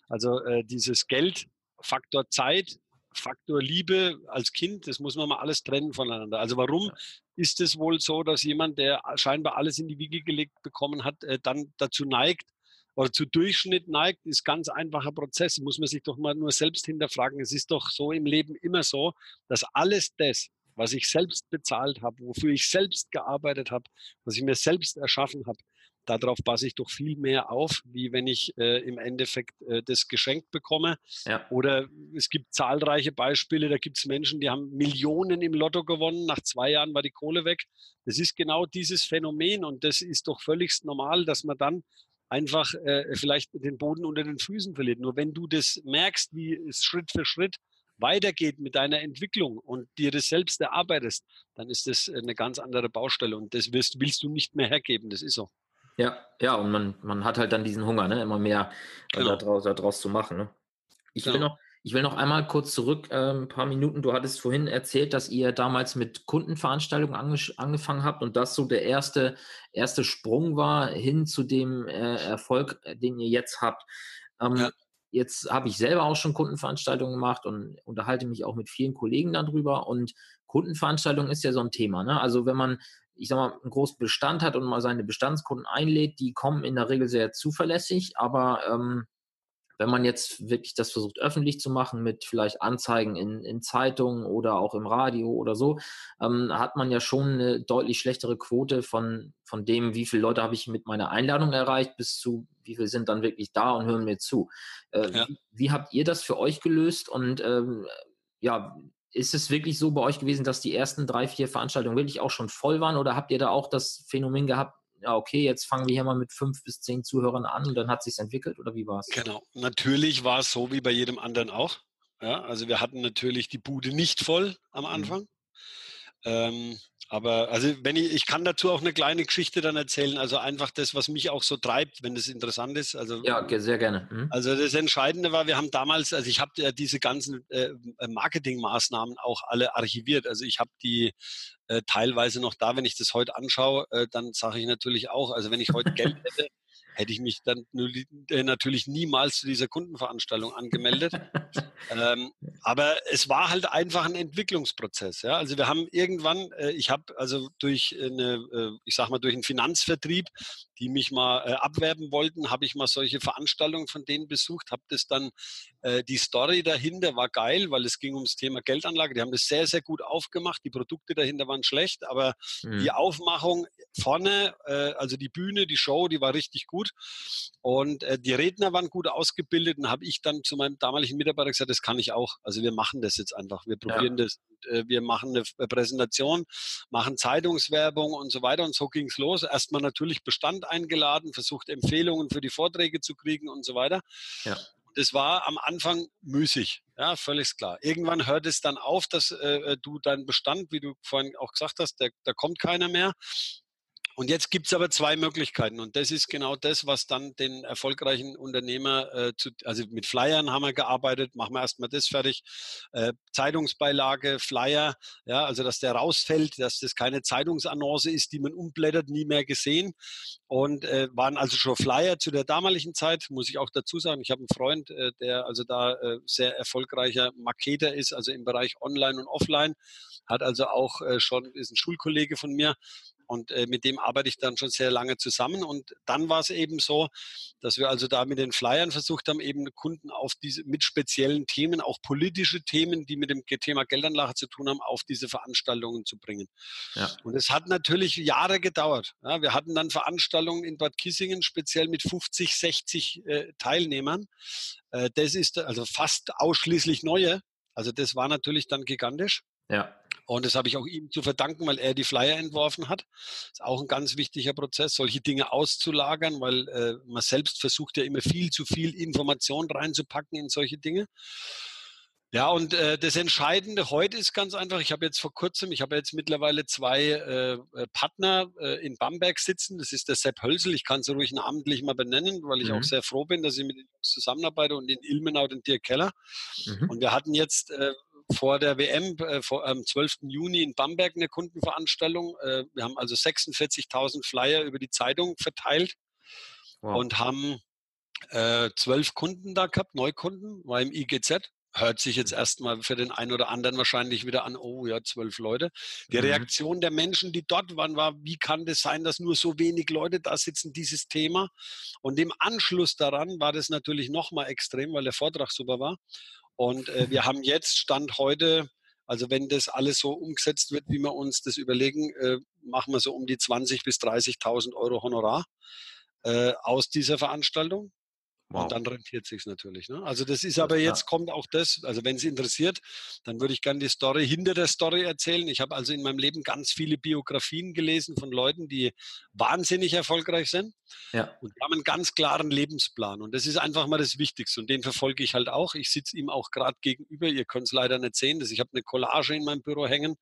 Also äh, dieses Geld, Faktor Zeit, Faktor Liebe als Kind, das muss man mal alles trennen voneinander. Also warum ja. ist es wohl so, dass jemand, der scheinbar alles in die Wiege gelegt bekommen hat, äh, dann dazu neigt, oder zu Durchschnitt neigt, ist ganz einfacher Prozess. Muss man sich doch mal nur selbst hinterfragen. Es ist doch so im Leben immer so, dass alles das, was ich selbst bezahlt habe, wofür ich selbst gearbeitet habe, was ich mir selbst erschaffen habe, darauf passe ich doch viel mehr auf, wie wenn ich äh, im Endeffekt äh, das geschenkt bekomme. Ja. Oder es gibt zahlreiche Beispiele, da gibt es Menschen, die haben Millionen im Lotto gewonnen, nach zwei Jahren war die Kohle weg. Das ist genau dieses Phänomen und das ist doch völlig normal, dass man dann einfach äh, vielleicht den Boden unter den Füßen verliert. Nur wenn du das merkst, wie es Schritt für Schritt weitergeht mit deiner Entwicklung und dir das selbst erarbeitest, dann ist das eine ganz andere Baustelle und das wirst, willst du nicht mehr hergeben. Das ist so. Ja, ja, und man, man hat halt dann diesen Hunger, ne? immer mehr äh, genau. daraus, daraus zu machen. Ne? Ich, genau. will noch, ich will noch einmal kurz zurück, äh, ein paar Minuten. Du hattest vorhin erzählt, dass ihr damals mit Kundenveranstaltungen ange angefangen habt und das so der erste, erste Sprung war hin zu dem äh, Erfolg, äh, den ihr jetzt habt. Ähm, ja. Jetzt habe ich selber auch schon Kundenveranstaltungen gemacht und unterhalte mich auch mit vielen Kollegen darüber. Und Kundenveranstaltung ist ja so ein Thema. Ne? Also wenn man ich sag mal, einen großen Bestand hat und mal seine Bestandskunden einlädt, die kommen in der Regel sehr zuverlässig, aber ähm, wenn man jetzt wirklich das versucht öffentlich zu machen mit vielleicht Anzeigen in, in Zeitungen oder auch im Radio oder so, ähm, hat man ja schon eine deutlich schlechtere Quote von, von dem, wie viele Leute habe ich mit meiner Einladung erreicht, bis zu wie viele sind dann wirklich da und hören mir zu. Äh, ja. wie, wie, habt ihr das für euch gelöst und ähm, ja, ist es wirklich so bei euch gewesen, dass die ersten drei, vier Veranstaltungen wirklich auch schon voll waren oder habt ihr da auch das Phänomen gehabt, ja, okay, jetzt fangen wir hier mal mit fünf bis zehn Zuhörern an und dann hat sich entwickelt oder wie war es? Genau, natürlich war es so wie bei jedem anderen auch. Ja, also wir hatten natürlich die Bude nicht voll am mhm. Anfang. Mhm. Ähm, aber also wenn ich, ich kann dazu auch eine kleine Geschichte dann erzählen, also einfach das, was mich auch so treibt, wenn das interessant ist. Also ja, sehr gerne. Mhm. Also das Entscheidende war, wir haben damals, also ich habe ja diese ganzen äh, Marketingmaßnahmen auch alle archiviert. Also ich habe die äh, teilweise noch da, wenn ich das heute anschaue, äh, dann sage ich natürlich auch, also wenn ich heute *laughs* Geld hätte, hätte ich mich dann äh, natürlich niemals zu dieser Kundenveranstaltung angemeldet. *laughs* ähm, aber es war halt einfach ein Entwicklungsprozess. Ja? Also wir haben irgendwann, äh, ich habe also durch eine, äh, ich sag mal, durch einen Finanzvertrieb, die mich mal äh, abwerben wollten, habe ich mal solche Veranstaltungen von denen besucht, habe das dann, äh, die Story dahinter war geil, weil es ging ums Thema Geldanlage. Die haben das sehr, sehr gut aufgemacht. Die Produkte dahinter waren schlecht, aber mhm. die Aufmachung vorne, äh, also die Bühne, die Show, die war richtig gut. Und äh, die Redner waren gut ausgebildet. Und habe ich dann zu meinem damaligen Mitarbeiter gesagt, das kann ich auch. Also wir machen das jetzt einfach. Wir probieren ja. das. Äh, wir machen eine äh, Präsentation, machen Zeitungswerbung und so weiter. Und so ging es los. Erstmal natürlich Bestand eingeladen, versucht Empfehlungen für die Vorträge zu kriegen und so weiter. Ja. Das war am Anfang müßig, ja, völlig klar. Irgendwann hört es dann auf, dass äh, du deinen Bestand, wie du vorhin auch gesagt hast, da kommt keiner mehr. Und jetzt gibt es aber zwei Möglichkeiten. Und das ist genau das, was dann den erfolgreichen Unternehmer, äh, zu, also mit Flyern haben wir gearbeitet, machen wir erstmal das fertig, äh, Zeitungsbeilage, Flyer, ja, also dass der rausfällt, dass das keine Zeitungsannonce ist, die man umblättert, nie mehr gesehen. Und äh, waren also schon Flyer zu der damaligen Zeit, muss ich auch dazu sagen, ich habe einen Freund, äh, der also da äh, sehr erfolgreicher Marketer ist, also im Bereich Online und Offline, hat also auch äh, schon, ist ein Schulkollege von mir, und äh, mit dem arbeite ich dann schon sehr lange zusammen. Und dann war es eben so, dass wir also da mit den Flyern versucht haben, eben Kunden auf diese, mit speziellen Themen, auch politische Themen, die mit dem Thema Geldanlage zu tun haben, auf diese Veranstaltungen zu bringen. Ja. Und es hat natürlich Jahre gedauert. Ja, wir hatten dann Veranstaltungen in Bad Kissingen, speziell mit 50, 60 äh, Teilnehmern. Äh, das ist also fast ausschließlich neue. Also das war natürlich dann gigantisch. Ja. Und das habe ich auch ihm zu verdanken, weil er die Flyer entworfen hat. Das ist auch ein ganz wichtiger Prozess, solche Dinge auszulagern, weil äh, man selbst versucht ja immer viel zu viel Information reinzupacken in solche Dinge. Ja, und äh, das Entscheidende heute ist ganz einfach, ich habe jetzt vor kurzem, ich habe jetzt mittlerweile zwei äh, äh, Partner äh, in Bamberg sitzen. Das ist der Sepp Hölzel, ich kann es ruhig namentlich mal benennen, weil ich mhm. auch sehr froh bin, dass ich mit den Jungs zusammenarbeite und in Ilmenau den Dirk Keller. Mhm. Und wir hatten jetzt äh, vor der WM äh, vor, am 12. Juni in Bamberg eine Kundenveranstaltung. Äh, wir haben also 46.000 Flyer über die Zeitung verteilt wow. und haben äh, zwölf Kunden da gehabt, Neukunden, war im IGZ. Hört sich jetzt erstmal für den einen oder anderen wahrscheinlich wieder an, oh ja, zwölf Leute. Die mhm. Reaktion der Menschen, die dort waren, war, wie kann das sein, dass nur so wenig Leute da sitzen, dieses Thema? Und im Anschluss daran war das natürlich nochmal extrem, weil der Vortrag super war. Und äh, wir haben jetzt Stand heute, also wenn das alles so umgesetzt wird, wie wir uns das überlegen, äh, machen wir so um die 20.000 bis 30.000 Euro Honorar. äh, aus dieser Veranstaltung. Wow. Und dann rentiert sich natürlich. Ne? Also das ist aber jetzt kommt auch das, also wenn Sie interessiert, dann würde ich gerne die Story hinter der Story erzählen. Ich habe also in meinem Leben ganz viele Biografien gelesen von Leuten, die wahnsinnig erfolgreich sind. Ja. Und haben einen ganz klaren Lebensplan. Und das ist einfach mal das Wichtigste. Und den verfolge ich halt auch. Ich sitze ihm auch gerade gegenüber. Ihr könnt es leider nicht sehen. Dass ich habe eine Collage in meinem Büro hängen.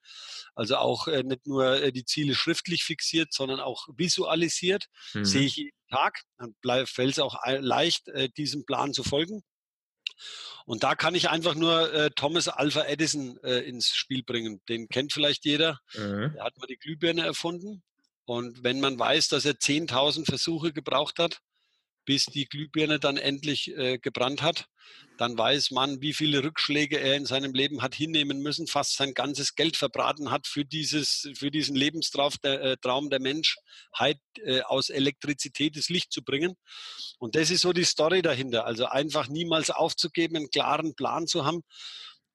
Also auch äh, nicht nur äh, die Ziele schriftlich fixiert, sondern auch visualisiert. Mhm. Sehe ich Tag. Dann fällt es auch leicht, äh, diesem Plan zu folgen. Und da kann ich einfach nur äh, Thomas Alpha Edison äh, ins Spiel bringen. Den kennt vielleicht jeder. Mhm. Er hat mal die Glühbirne erfunden. Und wenn man weiß, dass er 10.000 Versuche gebraucht hat, bis die Glühbirne dann endlich äh, gebrannt hat, dann weiß man, wie viele Rückschläge er in seinem Leben hat hinnehmen müssen, fast sein ganzes Geld verbraten hat für, dieses, für diesen Lebenstraum der, äh, Traum der Menschheit, äh, aus Elektrizität das Licht zu bringen. Und das ist so die Story dahinter. Also einfach niemals aufzugeben, einen klaren Plan zu haben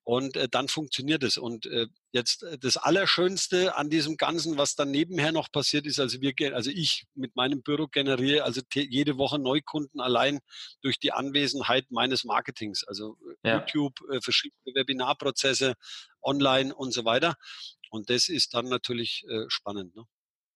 und äh, dann funktioniert es. Und äh, jetzt äh, das Allerschönste an diesem Ganzen, was dann nebenher noch passiert ist, also wir, also ich mit meinem Büro generiere also jede Woche Neukunden allein durch die Anwesenheit meines Marketings, also äh, ja. YouTube, äh, verschiedene Webinarprozesse, online und so weiter. Und das ist dann natürlich äh, spannend. Ne?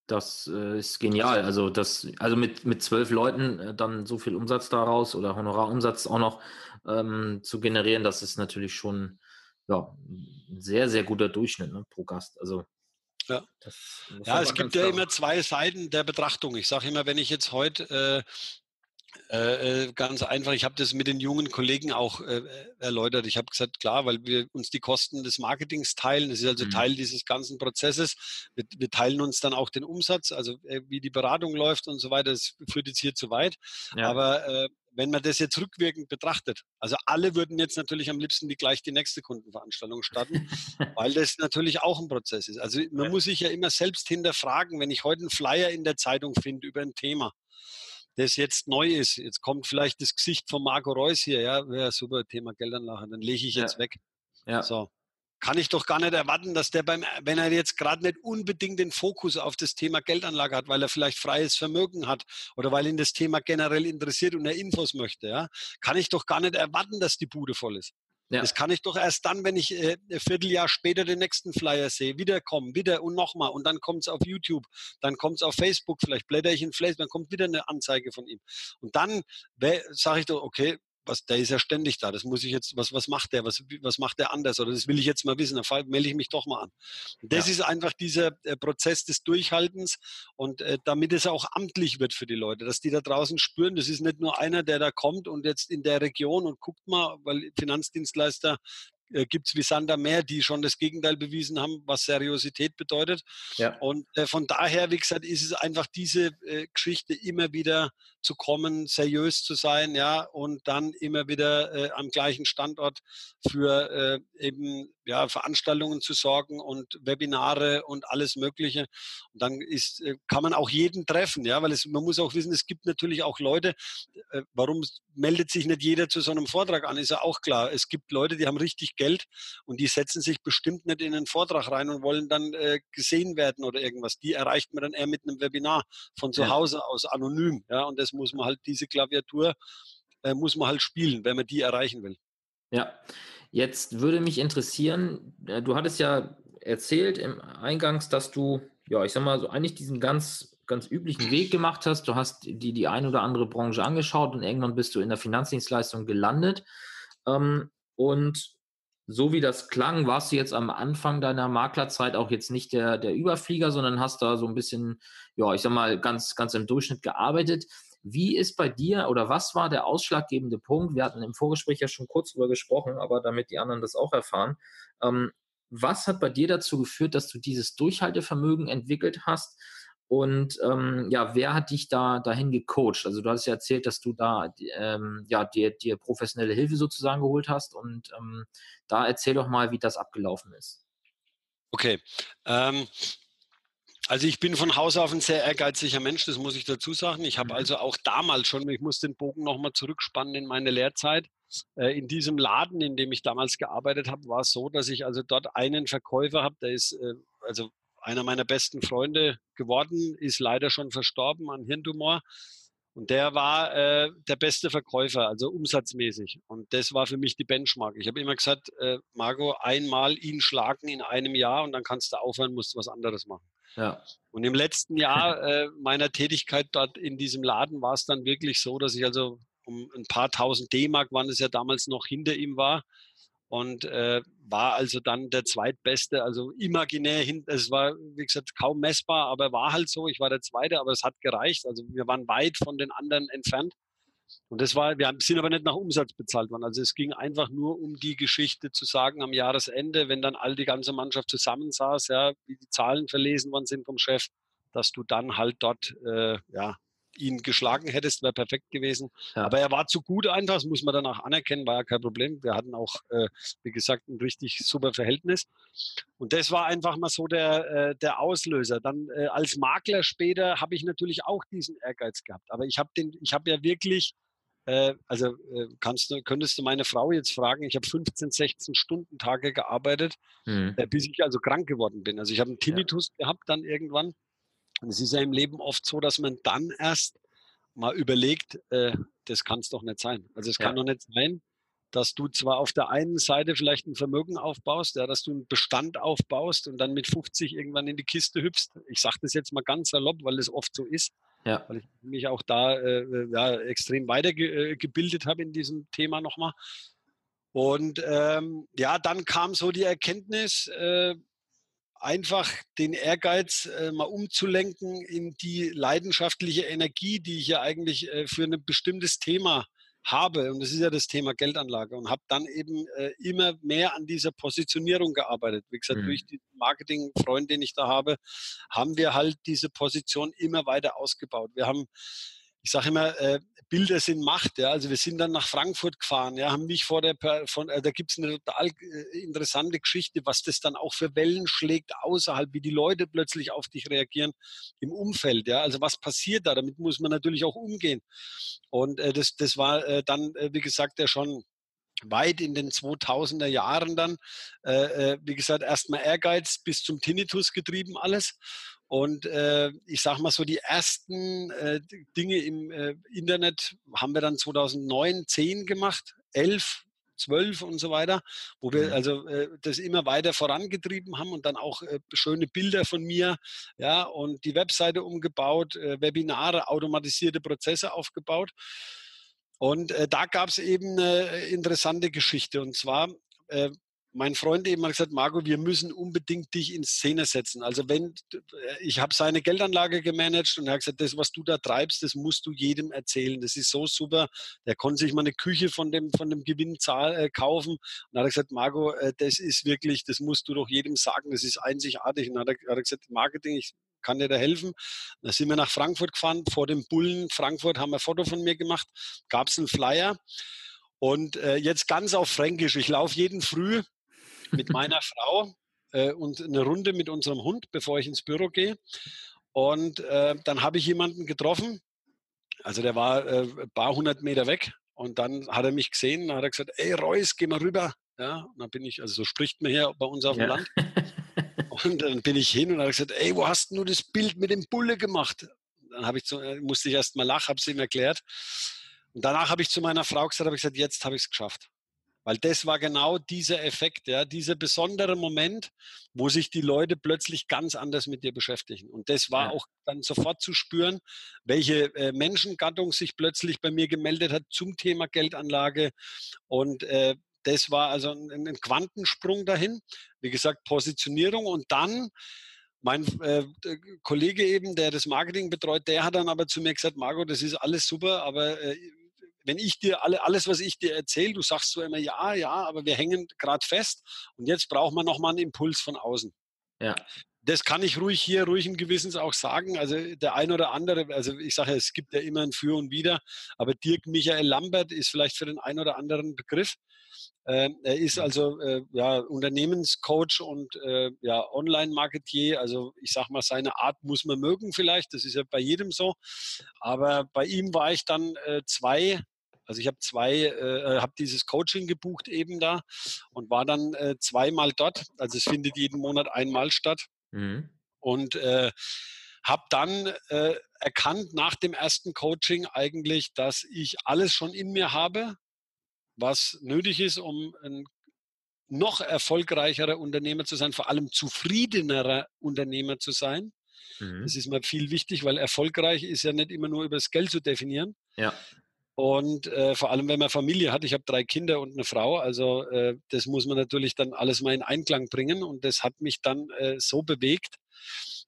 Das äh, ist genial. Also das, also mit, mit zwölf Leuten äh, dann so viel Umsatz daraus oder Honorarumsatz auch noch ähm, zu generieren, das ist natürlich schon ja, ein sehr, sehr guter Durchschnitt ne, pro Gast. Also ja, ja es gibt ja immer zwei Seiten der Betrachtung. Ich sage immer, wenn ich jetzt heute äh, äh, äh, ganz einfach, ich habe das mit den jungen Kollegen auch äh, erläutert. Ich habe gesagt, klar, weil wir uns die Kosten des Marketings teilen, das ist also mhm. Teil dieses ganzen Prozesses. Wir, wir, teilen uns dann auch den Umsatz, also äh, wie die Beratung läuft und so weiter. Das führt jetzt hier zu weit. Ja. Aber äh, wenn man das jetzt rückwirkend betrachtet, also alle würden jetzt natürlich am liebsten die gleich die nächste Kundenveranstaltung starten, weil *laughs* das natürlich auch ein Prozess ist. Also man muss sich ja immer selbst hinterfragen, wenn ich heute einen Flyer in der Zeitung finde über ein Thema, das jetzt neu ist, jetzt kommt vielleicht das Gesicht von Marco Reus hier, ja, ja super Thema Geldanlage, dann lege ich jetzt ja. weg. Ja. So kann ich doch gar nicht erwarten, dass der beim, wenn er jetzt gerade nicht unbedingt den Fokus auf das Thema Geldanlage hat, weil er vielleicht freies Vermögen hat oder weil ihn das Thema generell interessiert und er Infos möchte, ja, kann ich doch gar nicht erwarten, dass die Bude voll ist. Ja. Das kann ich doch erst dann, wenn ich äh, ein Vierteljahr später den nächsten Flyer sehe, wiederkommen, wieder und nochmal und dann kommt es auf YouTube, dann kommt es auf Facebook, vielleicht blätter ich in Facebook, dann kommt wieder eine Anzeige von ihm. Und dann sage ich doch, okay, was, der ist ja ständig da. Das muss ich jetzt, was, was macht der? Was, was macht der anders? Oder das will ich jetzt mal wissen. Dann melde ich mich doch mal an. Das ja. ist einfach dieser äh, Prozess des Durchhaltens und äh, damit es auch amtlich wird für die Leute, dass die da draußen spüren, das ist nicht nur einer, der da kommt und jetzt in der Region und guckt mal, weil Finanzdienstleister äh, gibt es wie Sander mehr, die schon das Gegenteil bewiesen haben, was Seriosität bedeutet. Ja. Und äh, von daher, wie gesagt, ist es einfach diese äh, Geschichte immer wieder zu kommen, seriös zu sein, ja, und dann immer wieder äh, am gleichen Standort für äh, eben ja, Veranstaltungen zu sorgen und Webinare und alles Mögliche. Und dann ist, äh, kann man auch jeden treffen, ja, weil es, man muss auch wissen, es gibt natürlich auch Leute, äh, warum meldet sich nicht jeder zu so einem Vortrag an, ist ja auch klar. Es gibt Leute, die haben richtig Geld und die setzen sich bestimmt nicht in einen Vortrag rein und wollen dann äh, gesehen werden oder irgendwas. Die erreicht man dann eher mit einem Webinar von zu Hause aus, anonym, ja, und das muss man halt, diese Klaviatur äh, muss man halt spielen, wenn man die erreichen will. Ja, Jetzt würde mich interessieren, äh, du hattest ja erzählt im Eingangs, dass du, ja, ich sag mal, so eigentlich diesen ganz, ganz üblichen Weg gemacht hast. Du hast die, die eine oder andere Branche angeschaut und irgendwann bist du in der Finanzdienstleistung gelandet. Ähm, und so wie das klang, warst du jetzt am Anfang deiner Maklerzeit auch jetzt nicht der, der Überflieger, sondern hast da so ein bisschen, ja, ich sag mal, ganz, ganz im Durchschnitt gearbeitet. Wie ist bei dir oder was war der ausschlaggebende Punkt? Wir hatten im Vorgespräch ja schon kurz darüber gesprochen, aber damit die anderen das auch erfahren. Ähm, was hat bei dir dazu geführt, dass du dieses Durchhaltevermögen entwickelt hast? Und ähm, ja, wer hat dich da dahin gecoacht? Also du hast ja erzählt, dass du da ähm, ja dir, dir professionelle Hilfe sozusagen geholt hast. Und ähm, da erzähl doch mal, wie das abgelaufen ist. Okay. Ähm, also ich bin von Haus auf ein sehr ehrgeiziger Mensch, das muss ich dazu sagen. Ich habe mhm. also auch damals schon, ich muss den Bogen nochmal zurückspannen in meine Lehrzeit. Äh, in diesem Laden, in dem ich damals gearbeitet habe, war es so, dass ich also dort einen Verkäufer habe, der ist äh, also einer meiner besten Freunde geworden, ist leider schon verstorben an Hirntumor. Und der war äh, der beste Verkäufer, also umsatzmäßig. Und das war für mich die Benchmark. Ich habe immer gesagt, äh, Marco, einmal ihn schlagen in einem Jahr und dann kannst du aufhören, musst du was anderes machen. Ja. Und im letzten Jahr *laughs* äh, meiner Tätigkeit dort in diesem Laden war es dann wirklich so, dass ich also um ein paar tausend D-Mark waren es ja damals noch hinter ihm war und äh, war also dann der zweitbeste, also imaginär hinten. Es war, wie gesagt, kaum messbar, aber war halt so. Ich war der Zweite, aber es hat gereicht. Also wir waren weit von den anderen entfernt. Und das war, wir sind aber nicht nach Umsatz bezahlt worden. Also es ging einfach nur um die Geschichte zu sagen am Jahresende, wenn dann all die ganze Mannschaft zusammensaß, ja, wie die Zahlen verlesen worden sind vom Chef, dass du dann halt dort äh, ja, ihn geschlagen hättest, wäre perfekt gewesen. Ja. Aber er war zu gut einfach, das muss man danach anerkennen, war ja kein Problem. Wir hatten auch, äh, wie gesagt, ein richtig super Verhältnis. Und das war einfach mal so der, äh, der Auslöser. Dann äh, als Makler später habe ich natürlich auch diesen Ehrgeiz gehabt. Aber ich habe den, ich habe ja wirklich äh, also äh, kannst du, könntest du meine Frau jetzt fragen, ich habe 15, 16 Stunden Tage gearbeitet, mhm. äh, bis ich also krank geworden bin. Also ich habe einen Tinnitus ja. gehabt dann irgendwann und es ist ja im Leben oft so, dass man dann erst mal überlegt, äh, das kann es doch nicht sein. Also es ja. kann doch nicht sein, dass du zwar auf der einen Seite vielleicht ein Vermögen aufbaust, ja, dass du einen Bestand aufbaust und dann mit 50 irgendwann in die Kiste hüpfst. Ich sage das jetzt mal ganz salopp, weil es oft so ist, ja. weil ich mich auch da äh, ja, extrem weitergebildet äh, habe in diesem Thema nochmal. Und ähm, ja, dann kam so die Erkenntnis, äh, einfach den Ehrgeiz äh, mal umzulenken in die leidenschaftliche Energie, die ich ja eigentlich äh, für ein bestimmtes Thema habe. Und das ist ja das Thema Geldanlage. Und habe dann eben äh, immer mehr an dieser Positionierung gearbeitet. Wie gesagt, mhm. durch den Marketingfreund, den ich da habe, haben wir halt diese Position immer weiter ausgebaut. Wir haben ich sage immer, äh, Bilder sind Macht. Ja? Also wir sind dann nach Frankfurt gefahren, ja, haben mich vor der, von, äh, da gibt es eine total äh, interessante Geschichte, was das dann auch für Wellen schlägt außerhalb, wie die Leute plötzlich auf dich reagieren im Umfeld. Ja? Also was passiert da? Damit muss man natürlich auch umgehen. Und äh, das, das war äh, dann, äh, wie gesagt, ja schon weit in den 2000er Jahren dann, äh, äh, wie gesagt, erstmal Ehrgeiz bis zum Tinnitus getrieben alles. Und äh, ich sage mal so, die ersten äh, Dinge im äh, Internet haben wir dann 2009, 10 gemacht, 11, 12 und so weiter, wo wir mhm. also äh, das immer weiter vorangetrieben haben und dann auch äh, schöne Bilder von mir, ja, und die Webseite umgebaut, äh, Webinare, automatisierte Prozesse aufgebaut. Und äh, da gab es eben eine interessante Geschichte. Und zwar äh, mein Freund eben hat gesagt, Marco, wir müssen unbedingt dich in Szene setzen. Also wenn, ich habe seine Geldanlage gemanagt und er hat gesagt, das, was du da treibst, das musst du jedem erzählen. Das ist so super. Der konnte sich mal eine Küche von dem, von dem Gewinn äh, kaufen. Und hat er gesagt, Marco, äh, das ist wirklich, das musst du doch jedem sagen, das ist einzigartig. Und hat er, hat er gesagt, Marketing, ich kann dir da helfen. Da sind wir nach Frankfurt gefahren, vor dem Bullen Frankfurt haben wir ein Foto von mir gemacht, gab es einen Flyer. Und äh, jetzt ganz auf Fränkisch. Ich laufe jeden Früh mit meiner Frau äh, und eine Runde mit unserem Hund, bevor ich ins Büro gehe. Und äh, dann habe ich jemanden getroffen. Also der war äh, ein paar hundert Meter weg. Und dann hat er mich gesehen und hat er gesagt, ey Reus, geh mal rüber. Ja, und dann bin ich, also so spricht man hier bei uns auf dem ja. Land. *laughs* Und dann bin ich hin und habe gesagt, ey, wo hast du das Bild mit dem Bulle gemacht? Dann habe ich zu, äh, musste ich erst mal lachen, habe es ihm erklärt. Und danach habe ich zu meiner Frau gesagt, habe ich gesagt, jetzt habe ich es geschafft. Weil das war genau dieser Effekt, ja, dieser besondere Moment, wo sich die Leute plötzlich ganz anders mit dir beschäftigen. Und das war ja. auch dann sofort zu spüren, welche äh, Menschengattung sich plötzlich bei mir gemeldet hat zum Thema Geldanlage. Und äh, das war also ein, ein, Quantensprung dahin. Wie gesagt, Positionierung und dann mein äh, Kollege eben, der das Marketing betreut, der hat dann aber zu mir gesagt, Marco, das ist alles super, aber äh, wenn ich dir alle, alles, was ich dir erzähle, du sagst so immer ja, ja, aber wir hängen gerade fest und jetzt braucht man nochmal einen Impuls von außen. Ja. Das kann ich ruhig hier, ruhig im Gewissens auch sagen. Also der ein oder andere, also ich sage, es gibt ja immer ein Für und Wider, aber Dirk Michael Lambert ist vielleicht für den einen oder anderen Begriff. Ähm, er ist mhm. also äh, ja, Unternehmenscoach und äh, ja, Online-Marketier. Also ich sage mal, seine Art muss man mögen vielleicht. Das ist ja bei jedem so. Aber bei ihm war ich dann äh, zwei also ich habe zwei, äh, habe dieses Coaching gebucht eben da und war dann äh, zweimal dort. Also es findet jeden Monat einmal statt. Mhm. Und äh, habe dann äh, erkannt nach dem ersten Coaching eigentlich, dass ich alles schon in mir habe, was nötig ist, um ein noch erfolgreicherer Unternehmer zu sein, vor allem zufriedenerer Unternehmer zu sein. Mhm. Das ist mir viel wichtig, weil erfolgreich ist ja nicht immer nur über das Geld zu definieren. Ja. Und äh, vor allem, wenn man Familie hat, ich habe drei Kinder und eine Frau, also äh, das muss man natürlich dann alles mal in Einklang bringen. Und das hat mich dann äh, so bewegt,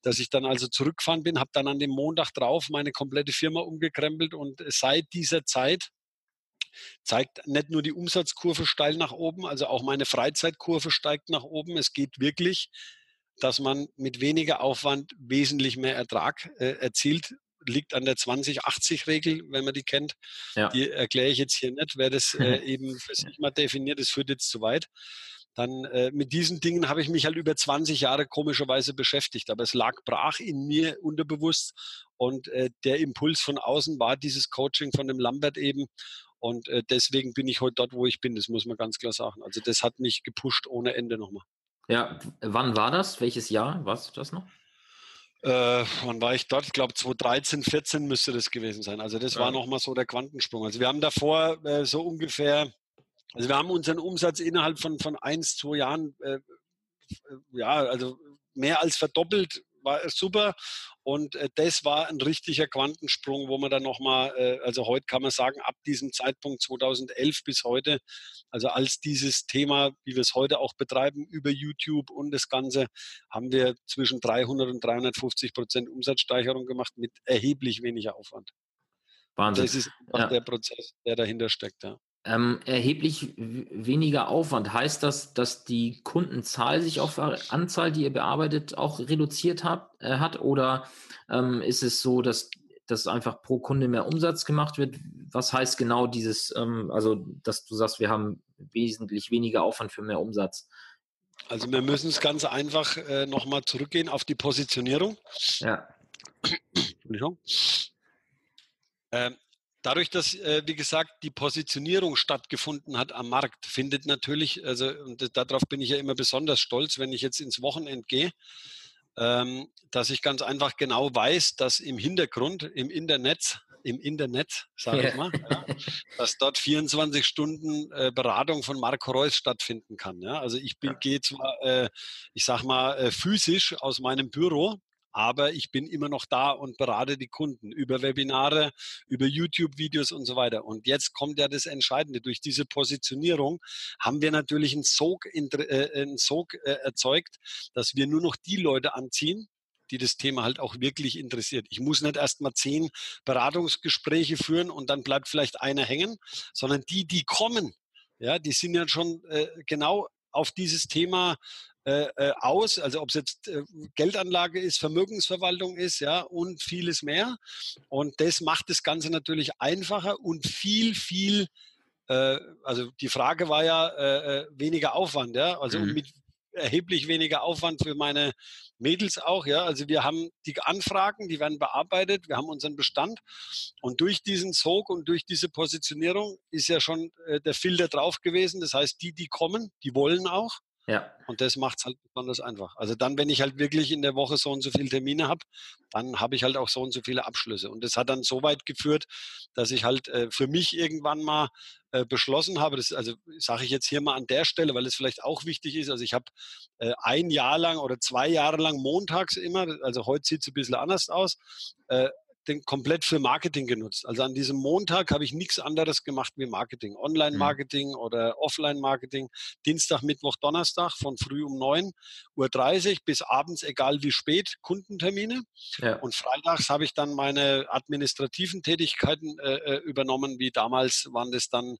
dass ich dann also zurückgefahren bin, habe dann an dem Montag drauf meine komplette Firma umgekrempelt und seit dieser Zeit zeigt nicht nur die Umsatzkurve steil nach oben, also auch meine Freizeitkurve steigt nach oben. Es geht wirklich, dass man mit weniger Aufwand wesentlich mehr Ertrag äh, erzielt liegt an der 20-80-Regel, wenn man die kennt. Ja. Die erkläre ich jetzt hier nicht. Wer das äh, *laughs* eben für sich mal definiert, das führt jetzt zu weit. Dann äh, mit diesen Dingen habe ich mich halt über 20 Jahre komischerweise beschäftigt. Aber es lag brach in mir unterbewusst. Und äh, der Impuls von außen war dieses Coaching von dem Lambert eben. Und äh, deswegen bin ich heute dort, wo ich bin. Das muss man ganz klar sagen. Also das hat mich gepusht ohne Ende nochmal. Ja, wann war das? Welches Jahr? Weißt du das noch? Äh, wann war ich dort? Ich glaube 2013, 14 müsste das gewesen sein. Also das ja. war nochmal so der Quantensprung. Also wir haben davor äh, so ungefähr, also wir haben unseren Umsatz innerhalb von, von eins, zwei Jahren, äh, ja, also mehr als verdoppelt war super. Und äh, das war ein richtiger Quantensprung, wo man dann nochmal, äh, also heute kann man sagen, ab diesem Zeitpunkt 2011 bis heute, also als dieses Thema, wie wir es heute auch betreiben, über YouTube und das Ganze, haben wir zwischen 300 und 350 Prozent Umsatzsteigerung gemacht mit erheblich weniger Aufwand. Wahnsinn. Das ist ja. der Prozess, der dahinter steckt, ja ähm, erheblich weniger Aufwand. Heißt das, dass die Kundenzahl sich auf Anzahl, die ihr bearbeitet, auch reduziert habt, äh, hat? Oder ähm, ist es so, dass, dass einfach pro Kunde mehr Umsatz gemacht wird? Was heißt genau dieses, ähm, also dass du sagst, wir haben wesentlich weniger Aufwand für mehr Umsatz? Also wir müssen es ganz einfach äh, nochmal zurückgehen auf die Positionierung. Ja. Entschuldigung. Ähm, Dadurch, dass, äh, wie gesagt, die Positionierung stattgefunden hat am Markt, findet natürlich, also und darauf bin ich ja immer besonders stolz, wenn ich jetzt ins Wochenend gehe, ähm, dass ich ganz einfach genau weiß, dass im Hintergrund, im Internet, im Internet, sage ich mal, ja, dass dort 24 Stunden äh, Beratung von Marco Reus stattfinden kann. Ja? Also ich bin, gehe zwar, äh, ich sag mal, äh, physisch aus meinem Büro, aber ich bin immer noch da und berate die Kunden über Webinare, über YouTube-Videos und so weiter. Und jetzt kommt ja das Entscheidende. Durch diese Positionierung haben wir natürlich einen Sog, äh, einen Sog äh, erzeugt, dass wir nur noch die Leute anziehen, die das Thema halt auch wirklich interessiert. Ich muss nicht erst mal zehn Beratungsgespräche führen und dann bleibt vielleicht einer hängen, sondern die, die kommen, ja, die sind ja schon äh, genau auf dieses Thema äh, äh, aus, also ob es jetzt äh, Geldanlage ist, Vermögensverwaltung ist, ja, und vieles mehr. Und das macht das Ganze natürlich einfacher und viel, viel, äh, also die Frage war ja äh, äh, weniger Aufwand, ja, also mhm. mit erheblich weniger Aufwand für meine Mädels auch, ja. Also wir haben die Anfragen, die werden bearbeitet, wir haben unseren Bestand und durch diesen Sog und durch diese Positionierung ist ja schon äh, der Filter drauf gewesen. Das heißt, die, die kommen, die wollen auch. Ja. Und das macht es halt besonders einfach. Also dann, wenn ich halt wirklich in der Woche so und so viele Termine habe, dann habe ich halt auch so und so viele Abschlüsse. Und das hat dann so weit geführt, dass ich halt äh, für mich irgendwann mal äh, beschlossen habe, das also sage ich jetzt hier mal an der Stelle, weil es vielleicht auch wichtig ist. Also ich habe äh, ein Jahr lang oder zwei Jahre lang montags immer, also heute sieht es ein bisschen anders aus, äh, den komplett für Marketing genutzt. Also an diesem Montag habe ich nichts anderes gemacht wie Marketing. Online-Marketing mhm. oder Offline-Marketing. Dienstag, Mittwoch, Donnerstag von früh um 9.30 Uhr bis abends, egal wie spät, Kundentermine. Ja. Und freitags habe ich dann meine administrativen Tätigkeiten äh, äh übernommen, wie damals waren das dann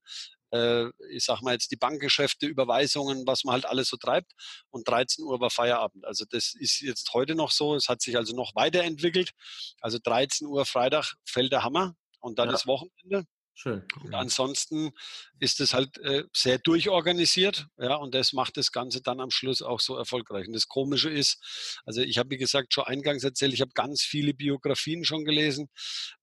äh, ich sag mal jetzt die Bankgeschäfte, Überweisungen, was man halt alles so treibt. Und 13 Uhr war Feierabend. Also das ist jetzt heute noch so. Es hat sich also noch weiterentwickelt. Also 13 Uhr Freitag fällt der Hammer und dann ja. ist Wochenende. Schön. Und ansonsten ist es halt äh, sehr durchorganisiert, ja, und das macht das Ganze dann am Schluss auch so erfolgreich. Und das Komische ist, also ich habe, wie gesagt, schon eingangs erzählt, ich habe ganz viele Biografien schon gelesen.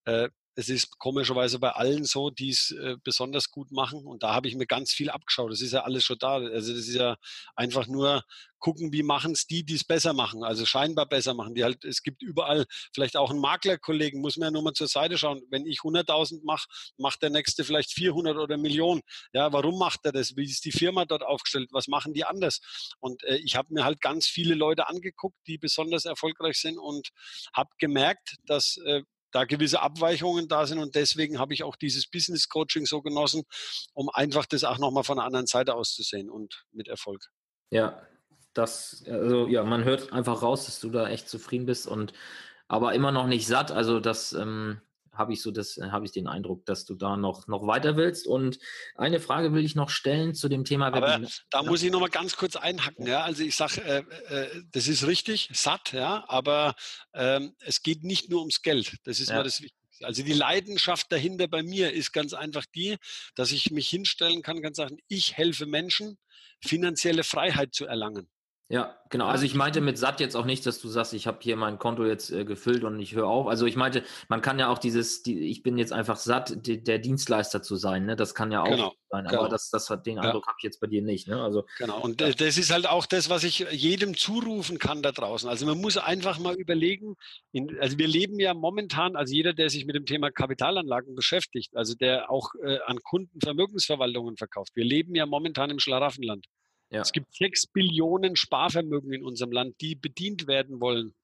Äh, es ist komischerweise bei allen so, die es äh, besonders gut machen. Und da habe ich mir ganz viel abgeschaut. Das ist ja alles schon da. Also das ist ja einfach nur gucken, wie machen es die, die es besser machen, also scheinbar besser machen. Die halt, es gibt überall vielleicht auch einen Maklerkollegen, muss man ja nur mal zur Seite schauen. Wenn ich 100.000 mache, macht der nächste vielleicht 400 oder Millionen. Ja, warum macht er das? Wie ist die Firma dort aufgestellt? Was machen die anders? Und äh, ich habe mir halt ganz viele Leute angeguckt, die besonders erfolgreich sind und habe gemerkt, dass äh, da gewisse Abweichungen da sind und deswegen habe ich auch dieses Business Coaching so genossen, um einfach das auch nochmal von der anderen Seite auszusehen und mit Erfolg. Ja, das, also ja, man hört einfach raus, dass du da echt zufrieden bist und aber immer noch nicht satt. Also das ähm, habe ich so das, äh, habe ich den Eindruck, dass du da noch, noch weiter willst. Und eine Frage will ich noch stellen zu dem Thema Aber Webinar. Da muss ich noch mal ganz kurz einhacken. Ja, also ich sage, äh, äh, das ist richtig, satt, ja, aber ähm, es geht nicht nur ums Geld. Das ist ja. mal das Wichtigste. Also die Leidenschaft dahinter bei mir ist ganz einfach die, dass ich mich hinstellen kann, kann sagen, ich helfe Menschen, finanzielle Freiheit zu erlangen. Ja, genau. Also ich meinte mit satt jetzt auch nicht, dass du sagst, ich habe hier mein Konto jetzt äh, gefüllt und ich höre auf. Also ich meinte, man kann ja auch dieses, die, ich bin jetzt einfach satt, die, der Dienstleister zu sein. Ne? Das kann ja auch genau, sein. Aber genau. das, das hat den Eindruck ja. habe ich jetzt bei dir nicht. Ne? Also genau. Und ja. das ist halt auch das, was ich jedem zurufen kann da draußen. Also man muss einfach mal überlegen. In, also wir leben ja momentan, also jeder, der sich mit dem Thema Kapitalanlagen beschäftigt, also der auch äh, an Kunden Vermögensverwaltungen verkauft. Wir leben ja momentan im Schlaraffenland. Ja. Es gibt sechs Billionen Sparvermögen in unserem Land, die bedient werden wollen.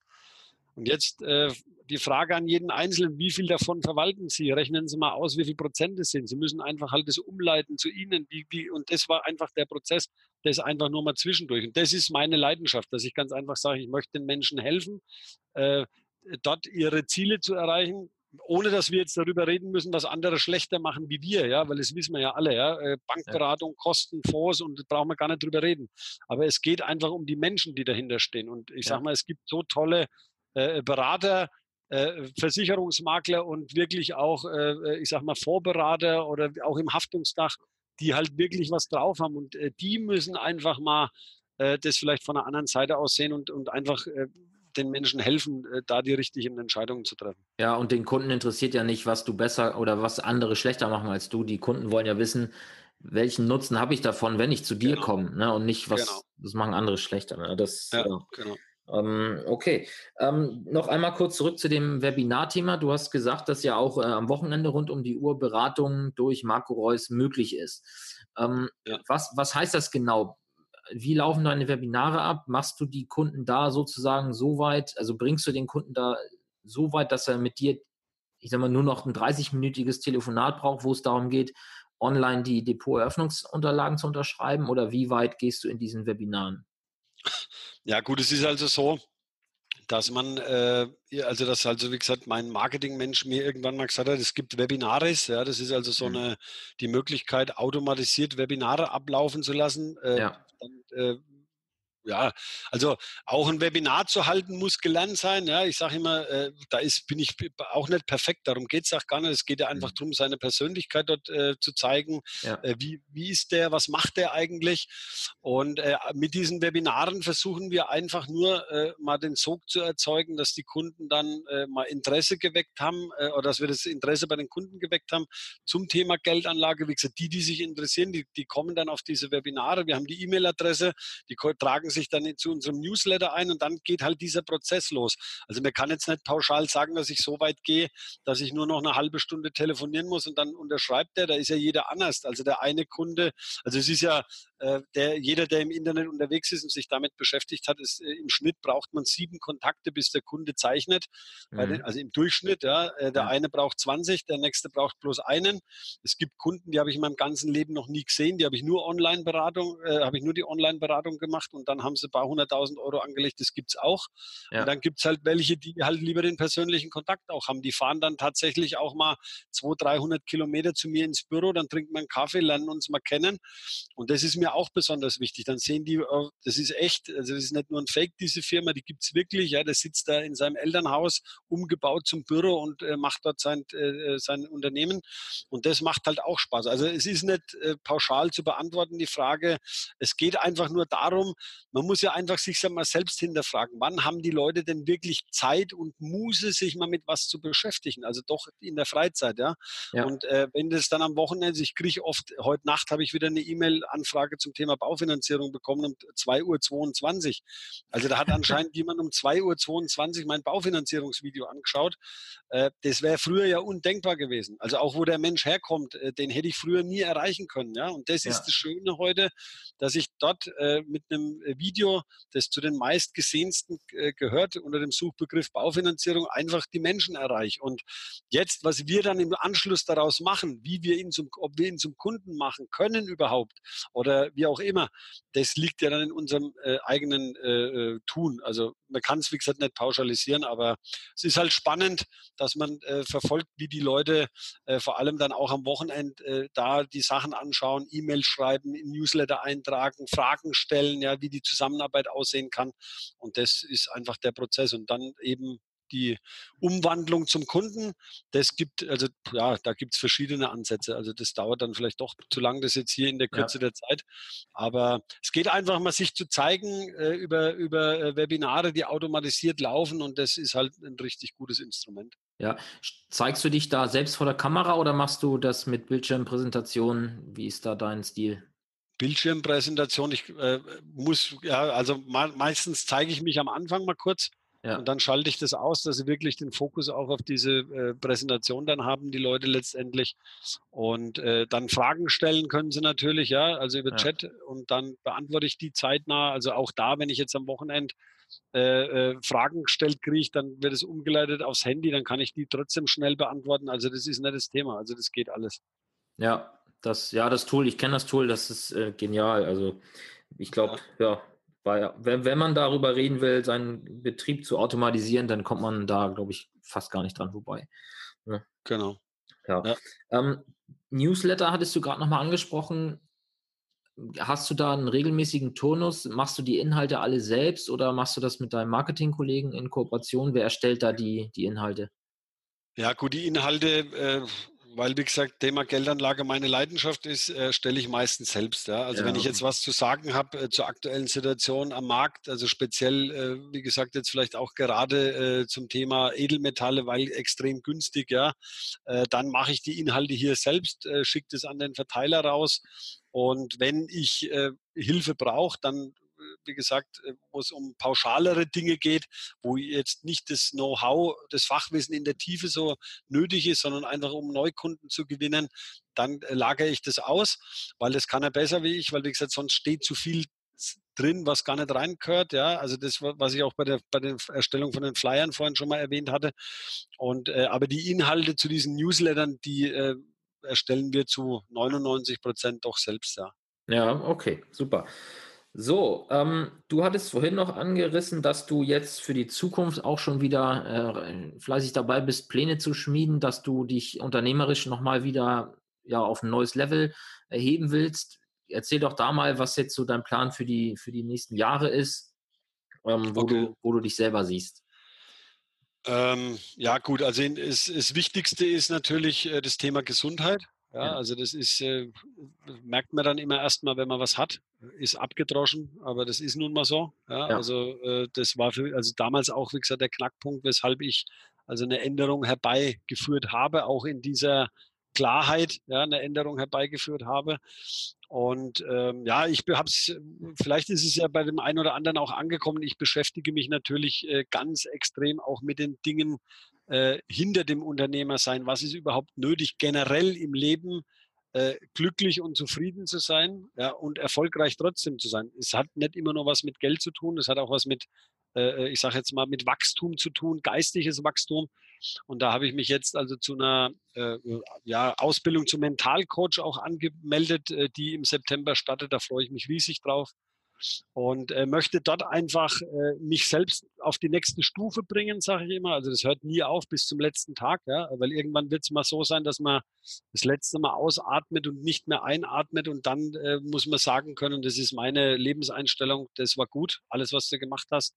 Und jetzt äh, die Frage an jeden Einzelnen, wie viel davon verwalten Sie? Rechnen Sie mal aus, wie viel Prozent es sind. Sie müssen einfach halt das umleiten zu Ihnen. Wie, wie, und das war einfach der Prozess, das einfach nur mal zwischendurch. Und das ist meine Leidenschaft, dass ich ganz einfach sage, ich möchte den Menschen helfen, äh, dort ihre Ziele zu erreichen, ohne dass wir jetzt darüber reden müssen, was andere schlechter machen wie wir, ja, weil das wissen wir ja alle, ja. Äh, Bankberatung, Kosten, Fonds und da brauchen wir gar nicht drüber reden. Aber es geht einfach um die Menschen, die dahinter stehen. Und ich ja. sag mal, es gibt so tolle äh, Berater, äh, Versicherungsmakler und wirklich auch, äh, ich sag mal, Vorberater oder auch im Haftungsdach, die halt wirklich was drauf haben. Und äh, die müssen einfach mal äh, das vielleicht von der anderen Seite aus sehen und, und einfach den Menschen helfen, äh, da die richtigen Entscheidungen zu treffen. Ja, und den Kunden interessiert ja nicht, was du besser oder was andere schlechter machen als du. Die Kunden wollen ja wissen, welchen Nutzen habe ich davon, wenn ich zu dir genau. komme, ne? Und nicht, was genau. das machen andere schlechter. Ne? Das, ja, ja. genau. Ähm, okay. Ähm, noch einmal kurz zurück zu dem Webinar-Thema. Du hast gesagt, dass ja auch äh, am Wochenende rund um die Uhr Beratung durch Marco Reus möglich ist. Ähm, ja. was, was heißt das genau? Wie laufen deine Webinare ab? Machst du die Kunden da sozusagen so weit, also bringst du den Kunden da so weit, dass er mit dir, ich sag mal, nur noch ein 30-minütiges Telefonat braucht, wo es darum geht, online die Depoteröffnungsunterlagen zu unterschreiben? Oder wie weit gehst du in diesen Webinaren? Ja, gut, es ist also so, dass man, äh, also dass also wie gesagt mein Marketingmensch mir irgendwann mal gesagt hat, es gibt Webinares, ja, das ist also so mhm. eine die Möglichkeit automatisiert Webinare ablaufen zu lassen. Äh, ja. Dann, äh, ja, also auch ein Webinar zu halten muss gelernt sein. Ja, ich sage immer, äh, da ist, bin ich auch nicht perfekt. Darum geht es auch gar nicht. Es geht ja einfach mhm. darum, seine Persönlichkeit dort äh, zu zeigen. Ja. Äh, wie, wie ist der, was macht der eigentlich? Und äh, mit diesen Webinaren versuchen wir einfach nur äh, mal den Sog zu erzeugen, dass die Kunden dann äh, mal Interesse geweckt haben oder dass wir das Interesse bei den Kunden geweckt haben zum Thema Geldanlage. Wie gesagt, die, die sich interessieren, die, die kommen dann auf diese Webinare. Wir haben die E-Mail-Adresse, die tragen sich sich dann zu unserem Newsletter ein und dann geht halt dieser Prozess los. Also man kann jetzt nicht pauschal sagen, dass ich so weit gehe, dass ich nur noch eine halbe Stunde telefonieren muss und dann unterschreibt der. Da ist ja jeder anders. Also der eine Kunde, also es ist ja äh, der, jeder, der im Internet unterwegs ist und sich damit beschäftigt hat, ist äh, im Schnitt braucht man sieben Kontakte, bis der Kunde zeichnet. Mhm. also im Durchschnitt, ja. Äh, der mhm. eine braucht 20, der nächste braucht bloß einen. Es gibt Kunden, die habe ich in meinem ganzen Leben noch nie gesehen, die habe ich nur Online-Beratung, äh, habe ich nur die Online-Beratung gemacht und dann haben sie ein paar hunderttausend Euro angelegt, das gibt es auch. Ja. Und dann gibt es halt welche, die halt lieber den persönlichen Kontakt auch haben. Die fahren dann tatsächlich auch mal 200, 300 Kilometer zu mir ins Büro, dann trinkt man einen Kaffee, lernen uns mal kennen. Und das ist mir auch besonders wichtig. Dann sehen die, oh, das ist echt, also das ist nicht nur ein Fake, diese Firma, die gibt es wirklich. Ja, der sitzt da in seinem Elternhaus, umgebaut zum Büro und äh, macht dort sein, äh, sein Unternehmen. Und das macht halt auch Spaß. Also es ist nicht äh, pauschal zu beantworten, die Frage. Es geht einfach nur darum, man muss ja einfach sich mal selbst hinterfragen, wann haben die Leute denn wirklich Zeit und Muße, sich mal mit was zu beschäftigen? Also doch in der Freizeit, ja. ja. Und äh, wenn das dann am Wochenende, ich kriege oft, heute Nacht habe ich wieder eine E-Mail-Anfrage zum Thema Baufinanzierung bekommen um 2.22 Uhr. Also da hat *laughs* anscheinend jemand um 2.22 Uhr mein Baufinanzierungsvideo angeschaut. Äh, das wäre früher ja undenkbar gewesen. Also auch wo der Mensch herkommt, äh, den hätte ich früher nie erreichen können. Ja? Und das ja. ist das Schöne heute, dass ich dort äh, mit einem Video, das zu den meistgesehensten äh, gehört, unter dem Suchbegriff Baufinanzierung, einfach die Menschen erreiche. Und jetzt, was wir dann im Anschluss daraus machen, wie wir ihn zum, ob wir ihn zum Kunden machen können überhaupt oder wie auch immer, das liegt ja dann in unserem äh, eigenen äh, äh Tun. Also man kann es, wie gesagt, nicht pauschalisieren, aber es ist halt spannend, dass man äh, verfolgt, wie die Leute äh, vor allem dann auch am Wochenende äh, da die Sachen anschauen, E-Mail schreiben, Newsletter eintragen, Fragen stellen, ja, wie die Zusammenarbeit aussehen kann. Und das ist einfach der Prozess. Und dann eben die Umwandlung zum Kunden, das gibt, also ja, da gibt es verschiedene Ansätze. Also das dauert dann vielleicht doch zu lang, das jetzt hier in der Kürze ja. der Zeit. Aber es geht einfach mal, sich zu zeigen äh, über, über äh, Webinare, die automatisiert laufen und das ist halt ein richtig gutes Instrument. Ja, zeigst du dich da selbst vor der Kamera oder machst du das mit Bildschirmpräsentationen? Wie ist da dein Stil? Bildschirmpräsentation, ich äh, muss, ja, also meistens zeige ich mich am Anfang mal kurz ja. Und dann schalte ich das aus, dass sie wirklich den Fokus auch auf diese äh, Präsentation dann haben, die Leute letztendlich. Und äh, dann Fragen stellen können sie natürlich, ja, also über ja. Chat und dann beantworte ich die zeitnah. Also auch da, wenn ich jetzt am Wochenende äh, äh, Fragen gestellt kriege, dann wird es umgeleitet aufs Handy, dann kann ich die trotzdem schnell beantworten. Also das ist nicht das Thema, also das geht alles. Ja, das, ja, das Tool, ich kenne das Tool, das ist äh, genial. Also ich glaube, ja. ja weil wenn, wenn man darüber reden will, seinen Betrieb zu automatisieren, dann kommt man da, glaube ich, fast gar nicht dran vorbei. Ja. Genau. Ja. ja. Ähm, Newsletter hattest du gerade nochmal angesprochen. Hast du da einen regelmäßigen Turnus? Machst du die Inhalte alle selbst oder machst du das mit deinem Marketingkollegen in Kooperation? Wer erstellt da die, die Inhalte? Ja, gut, die Inhalte äh, weil, wie gesagt, Thema Geldanlage meine Leidenschaft ist, äh, stelle ich meistens selbst. Ja? Also ja. wenn ich jetzt was zu sagen habe äh, zur aktuellen Situation am Markt, also speziell, äh, wie gesagt, jetzt vielleicht auch gerade äh, zum Thema Edelmetalle, weil extrem günstig, ja, äh, dann mache ich die Inhalte hier selbst, äh, schicke das an den Verteiler raus. Und wenn ich Hilfe brauche, dann wie gesagt, äh, wo es um pauschalere Dinge geht, wo jetzt nicht das Know-how, das Fachwissen in der Tiefe so nötig ist, sondern einfach um Neukunden zu gewinnen, dann äh, lagere ich das aus, weil das kann er besser wie ich, weil wie gesagt, sonst steht zu viel drin, was gar nicht reingehört. Ja, also das, was ich auch bei der, bei der Erstellung von den Flyern vorhin schon mal erwähnt hatte. Und äh, aber die Inhalte zu diesen Newslettern, die äh, erstellen wir zu 99 Prozent doch selbst. Ja. Ja, okay, super. So, ähm, du hattest vorhin noch angerissen, dass du jetzt für die Zukunft auch schon wieder äh, fleißig dabei bist, Pläne zu schmieden, dass du dich unternehmerisch nochmal wieder ja, auf ein neues Level erheben willst. Erzähl doch da mal, was jetzt so dein Plan für die, für die nächsten Jahre ist, ähm, wo, okay. du, wo du dich selber siehst. Ähm, ja, gut, also das, Wichtigste ist natürlich äh, das Thema Gesundheit. Ja, ja, also das ist, äh, merkt man dann immer erstmal, wenn man was hat, ist abgedroschen, aber das ist nun mal so. Ja, ja. Also äh, das war für, also damals auch, wie gesagt, der Knackpunkt, weshalb ich also eine Änderung herbeigeführt habe, auch in dieser Klarheit, ja, eine Änderung herbeigeführt habe. Und ähm, ja, ich habe es, vielleicht ist es ja bei dem einen oder anderen auch angekommen. Ich beschäftige mich natürlich äh, ganz extrem auch mit den Dingen, äh, hinter dem Unternehmer sein? Was ist überhaupt nötig, generell im Leben äh, glücklich und zufrieden zu sein ja, und erfolgreich trotzdem zu sein? Es hat nicht immer nur was mit Geld zu tun, es hat auch was mit, äh, ich sage jetzt mal, mit Wachstum zu tun, geistiges Wachstum. Und da habe ich mich jetzt also zu einer äh, ja, Ausbildung zum Mentalcoach auch angemeldet, äh, die im September startet. Da freue ich mich riesig drauf und äh, möchte dort einfach äh, mich selbst auf die nächste Stufe bringen, sage ich immer. Also das hört nie auf bis zum letzten Tag, ja, weil irgendwann wird es mal so sein, dass man das letzte Mal ausatmet und nicht mehr einatmet und dann äh, muss man sagen können, das ist meine Lebenseinstellung, das war gut, alles, was du gemacht hast.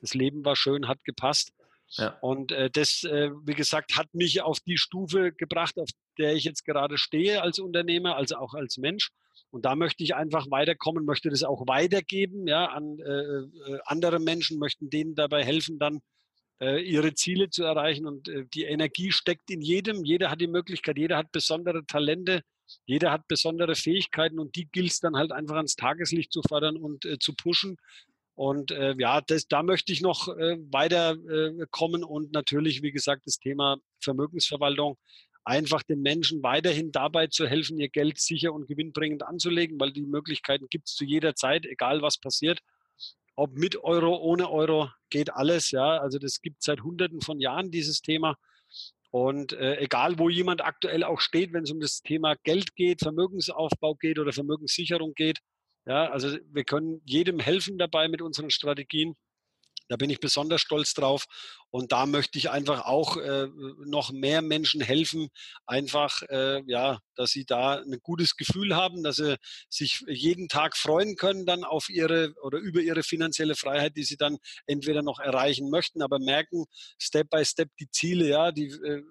Das Leben war schön, hat gepasst. Ja. Und äh, das, äh, wie gesagt, hat mich auf die Stufe gebracht, auf der ich jetzt gerade stehe als Unternehmer, also auch als Mensch. Und da möchte ich einfach weiterkommen, möchte das auch weitergeben, ja, an äh, äh, andere Menschen, möchten denen dabei helfen, dann äh, ihre Ziele zu erreichen. Und äh, die Energie steckt in jedem. Jeder hat die Möglichkeit, jeder hat besondere Talente, jeder hat besondere Fähigkeiten und die gilt es dann halt einfach ans Tageslicht zu fördern und äh, zu pushen. Und äh, ja, das, da möchte ich noch äh, weiterkommen äh, und natürlich, wie gesagt, das Thema Vermögensverwaltung einfach den Menschen weiterhin dabei zu helfen, ihr Geld sicher und gewinnbringend anzulegen, weil die Möglichkeiten gibt es zu jeder Zeit, egal was passiert. Ob mit Euro, ohne Euro, geht alles. Ja, also das gibt seit Hunderten von Jahren dieses Thema. Und äh, egal, wo jemand aktuell auch steht, wenn es um das Thema Geld geht, Vermögensaufbau geht oder Vermögenssicherung geht, ja, also wir können jedem helfen dabei mit unseren Strategien. Da bin ich besonders stolz drauf. Und da möchte ich einfach auch äh, noch mehr Menschen helfen, einfach, äh, ja, dass sie da ein gutes Gefühl haben, dass sie sich jeden Tag freuen können dann auf ihre oder über ihre finanzielle Freiheit, die sie dann entweder noch erreichen möchten, aber merken, Step by Step die Ziele, ja, die äh,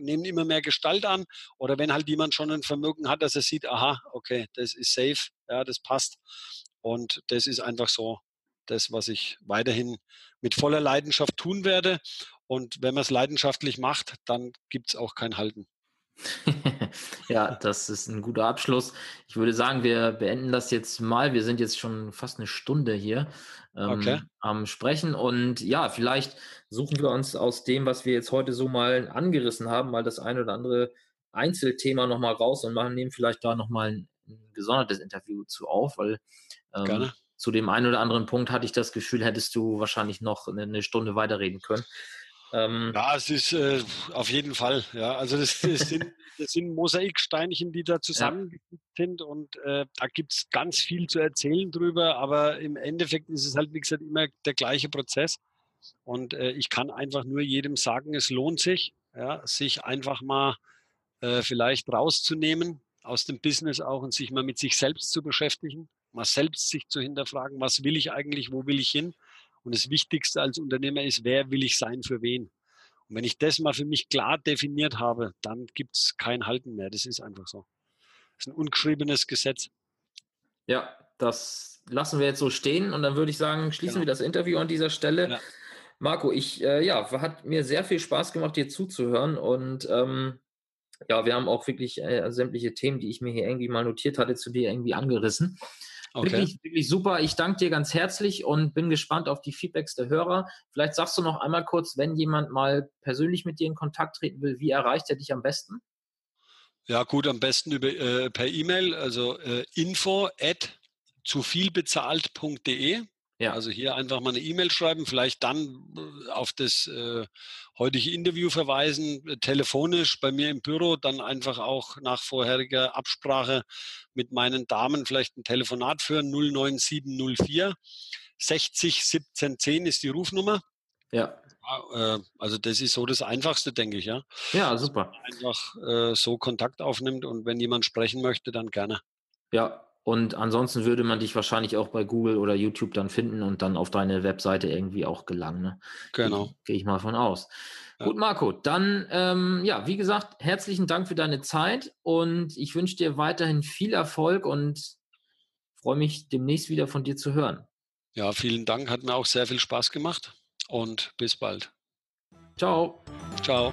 nehmen immer mehr Gestalt an. Oder wenn halt jemand schon ein Vermögen hat, dass er sieht, aha, okay, das ist safe, ja, das passt. Und das ist einfach so das, was ich weiterhin mit voller Leidenschaft tun werde. Und wenn man es leidenschaftlich macht, dann gibt es auch kein Halten. *laughs* ja, das ist ein guter Abschluss. Ich würde sagen, wir beenden das jetzt mal. Wir sind jetzt schon fast eine Stunde hier ähm, okay. am Sprechen. Und ja, vielleicht suchen wir uns aus dem, was wir jetzt heute so mal angerissen haben, mal das ein oder andere Einzelthema nochmal raus und machen, nehmen vielleicht da nochmal ein, ein gesondertes Interview zu auf, weil ähm, zu dem einen oder anderen Punkt hatte ich das Gefühl, hättest du wahrscheinlich noch eine, Stunde weiterreden können. Ähm, ja, es ist äh, auf jeden Fall. Ja, also das, das, sind, *laughs* das sind Mosaiksteinchen, die da zusammengefügt ja. sind und äh, da gibt es ganz viel zu erzählen drüber, aber im Endeffekt ist es halt, wie gesagt, immer der gleiche Prozess. Und äh, ich kann einfach nur jedem sagen, es lohnt sich, ja, sich einfach mal äh, vielleicht rauszunehmen aus dem Business auch und sich mal mit sich selbst zu beschäftigen, mal selbst sich zu hinterfragen, was will ich eigentlich, wo will ich hin und das Wichtigste als Unternehmer ist, wer will ich sein für wen. Und wenn ich das mal für mich klar definiert habe, dann gibt es kein Halten mehr. Das ist einfach so. Das ist ein ungeschriebenes Gesetz. Ja, das lassen wir jetzt so stehen und dann würde ich sagen, schließen genau. wir das Interview an dieser Stelle. Ja. Marco, ich, äh, ja, hat mir sehr viel Spaß gemacht, dir zuzuhören und ähm, ja, wir haben auch wirklich äh, sämtliche Themen, die ich mir hier irgendwie mal notiert hatte, zu dir irgendwie angerissen. Okay. Wirklich, wirklich super. Ich danke dir ganz herzlich und bin gespannt auf die Feedbacks der Hörer. Vielleicht sagst du noch einmal kurz, wenn jemand mal persönlich mit dir in Kontakt treten will, wie erreicht er dich am besten? Ja, gut, am besten über, äh, per E-Mail, also äh, info at zuvielbezahlt.de. Ja. Also hier einfach mal eine E-Mail schreiben, vielleicht dann äh, auf das äh, heutige Interview verweisen, äh, telefonisch bei mir im Büro, dann einfach auch nach vorheriger Absprache mit meinen Damen vielleicht ein Telefonat führen, 09704 60 17 10 ist die Rufnummer. Ja. äh, also das ist so das Einfachste, denke ich, ja. Ja, super. Einfach äh, so Kontakt aufnimmt und wenn jemand sprechen möchte, dann gerne. Ja, und ansonsten würde man dich wahrscheinlich auch bei Google oder YouTube dann finden und dann auf deine Webseite irgendwie auch gelangen. Ne? Genau. Gehe geh ich mal von aus. Ja. Gut, Marco, dann, ähm, ja, wie gesagt, herzlichen Dank für deine Zeit und ich wünsche dir weiterhin viel Erfolg und freue mich demnächst wieder von dir zu hören. Ja, vielen Dank, hat mir auch sehr viel Spaß gemacht und bis bald. Ciao. Ciao.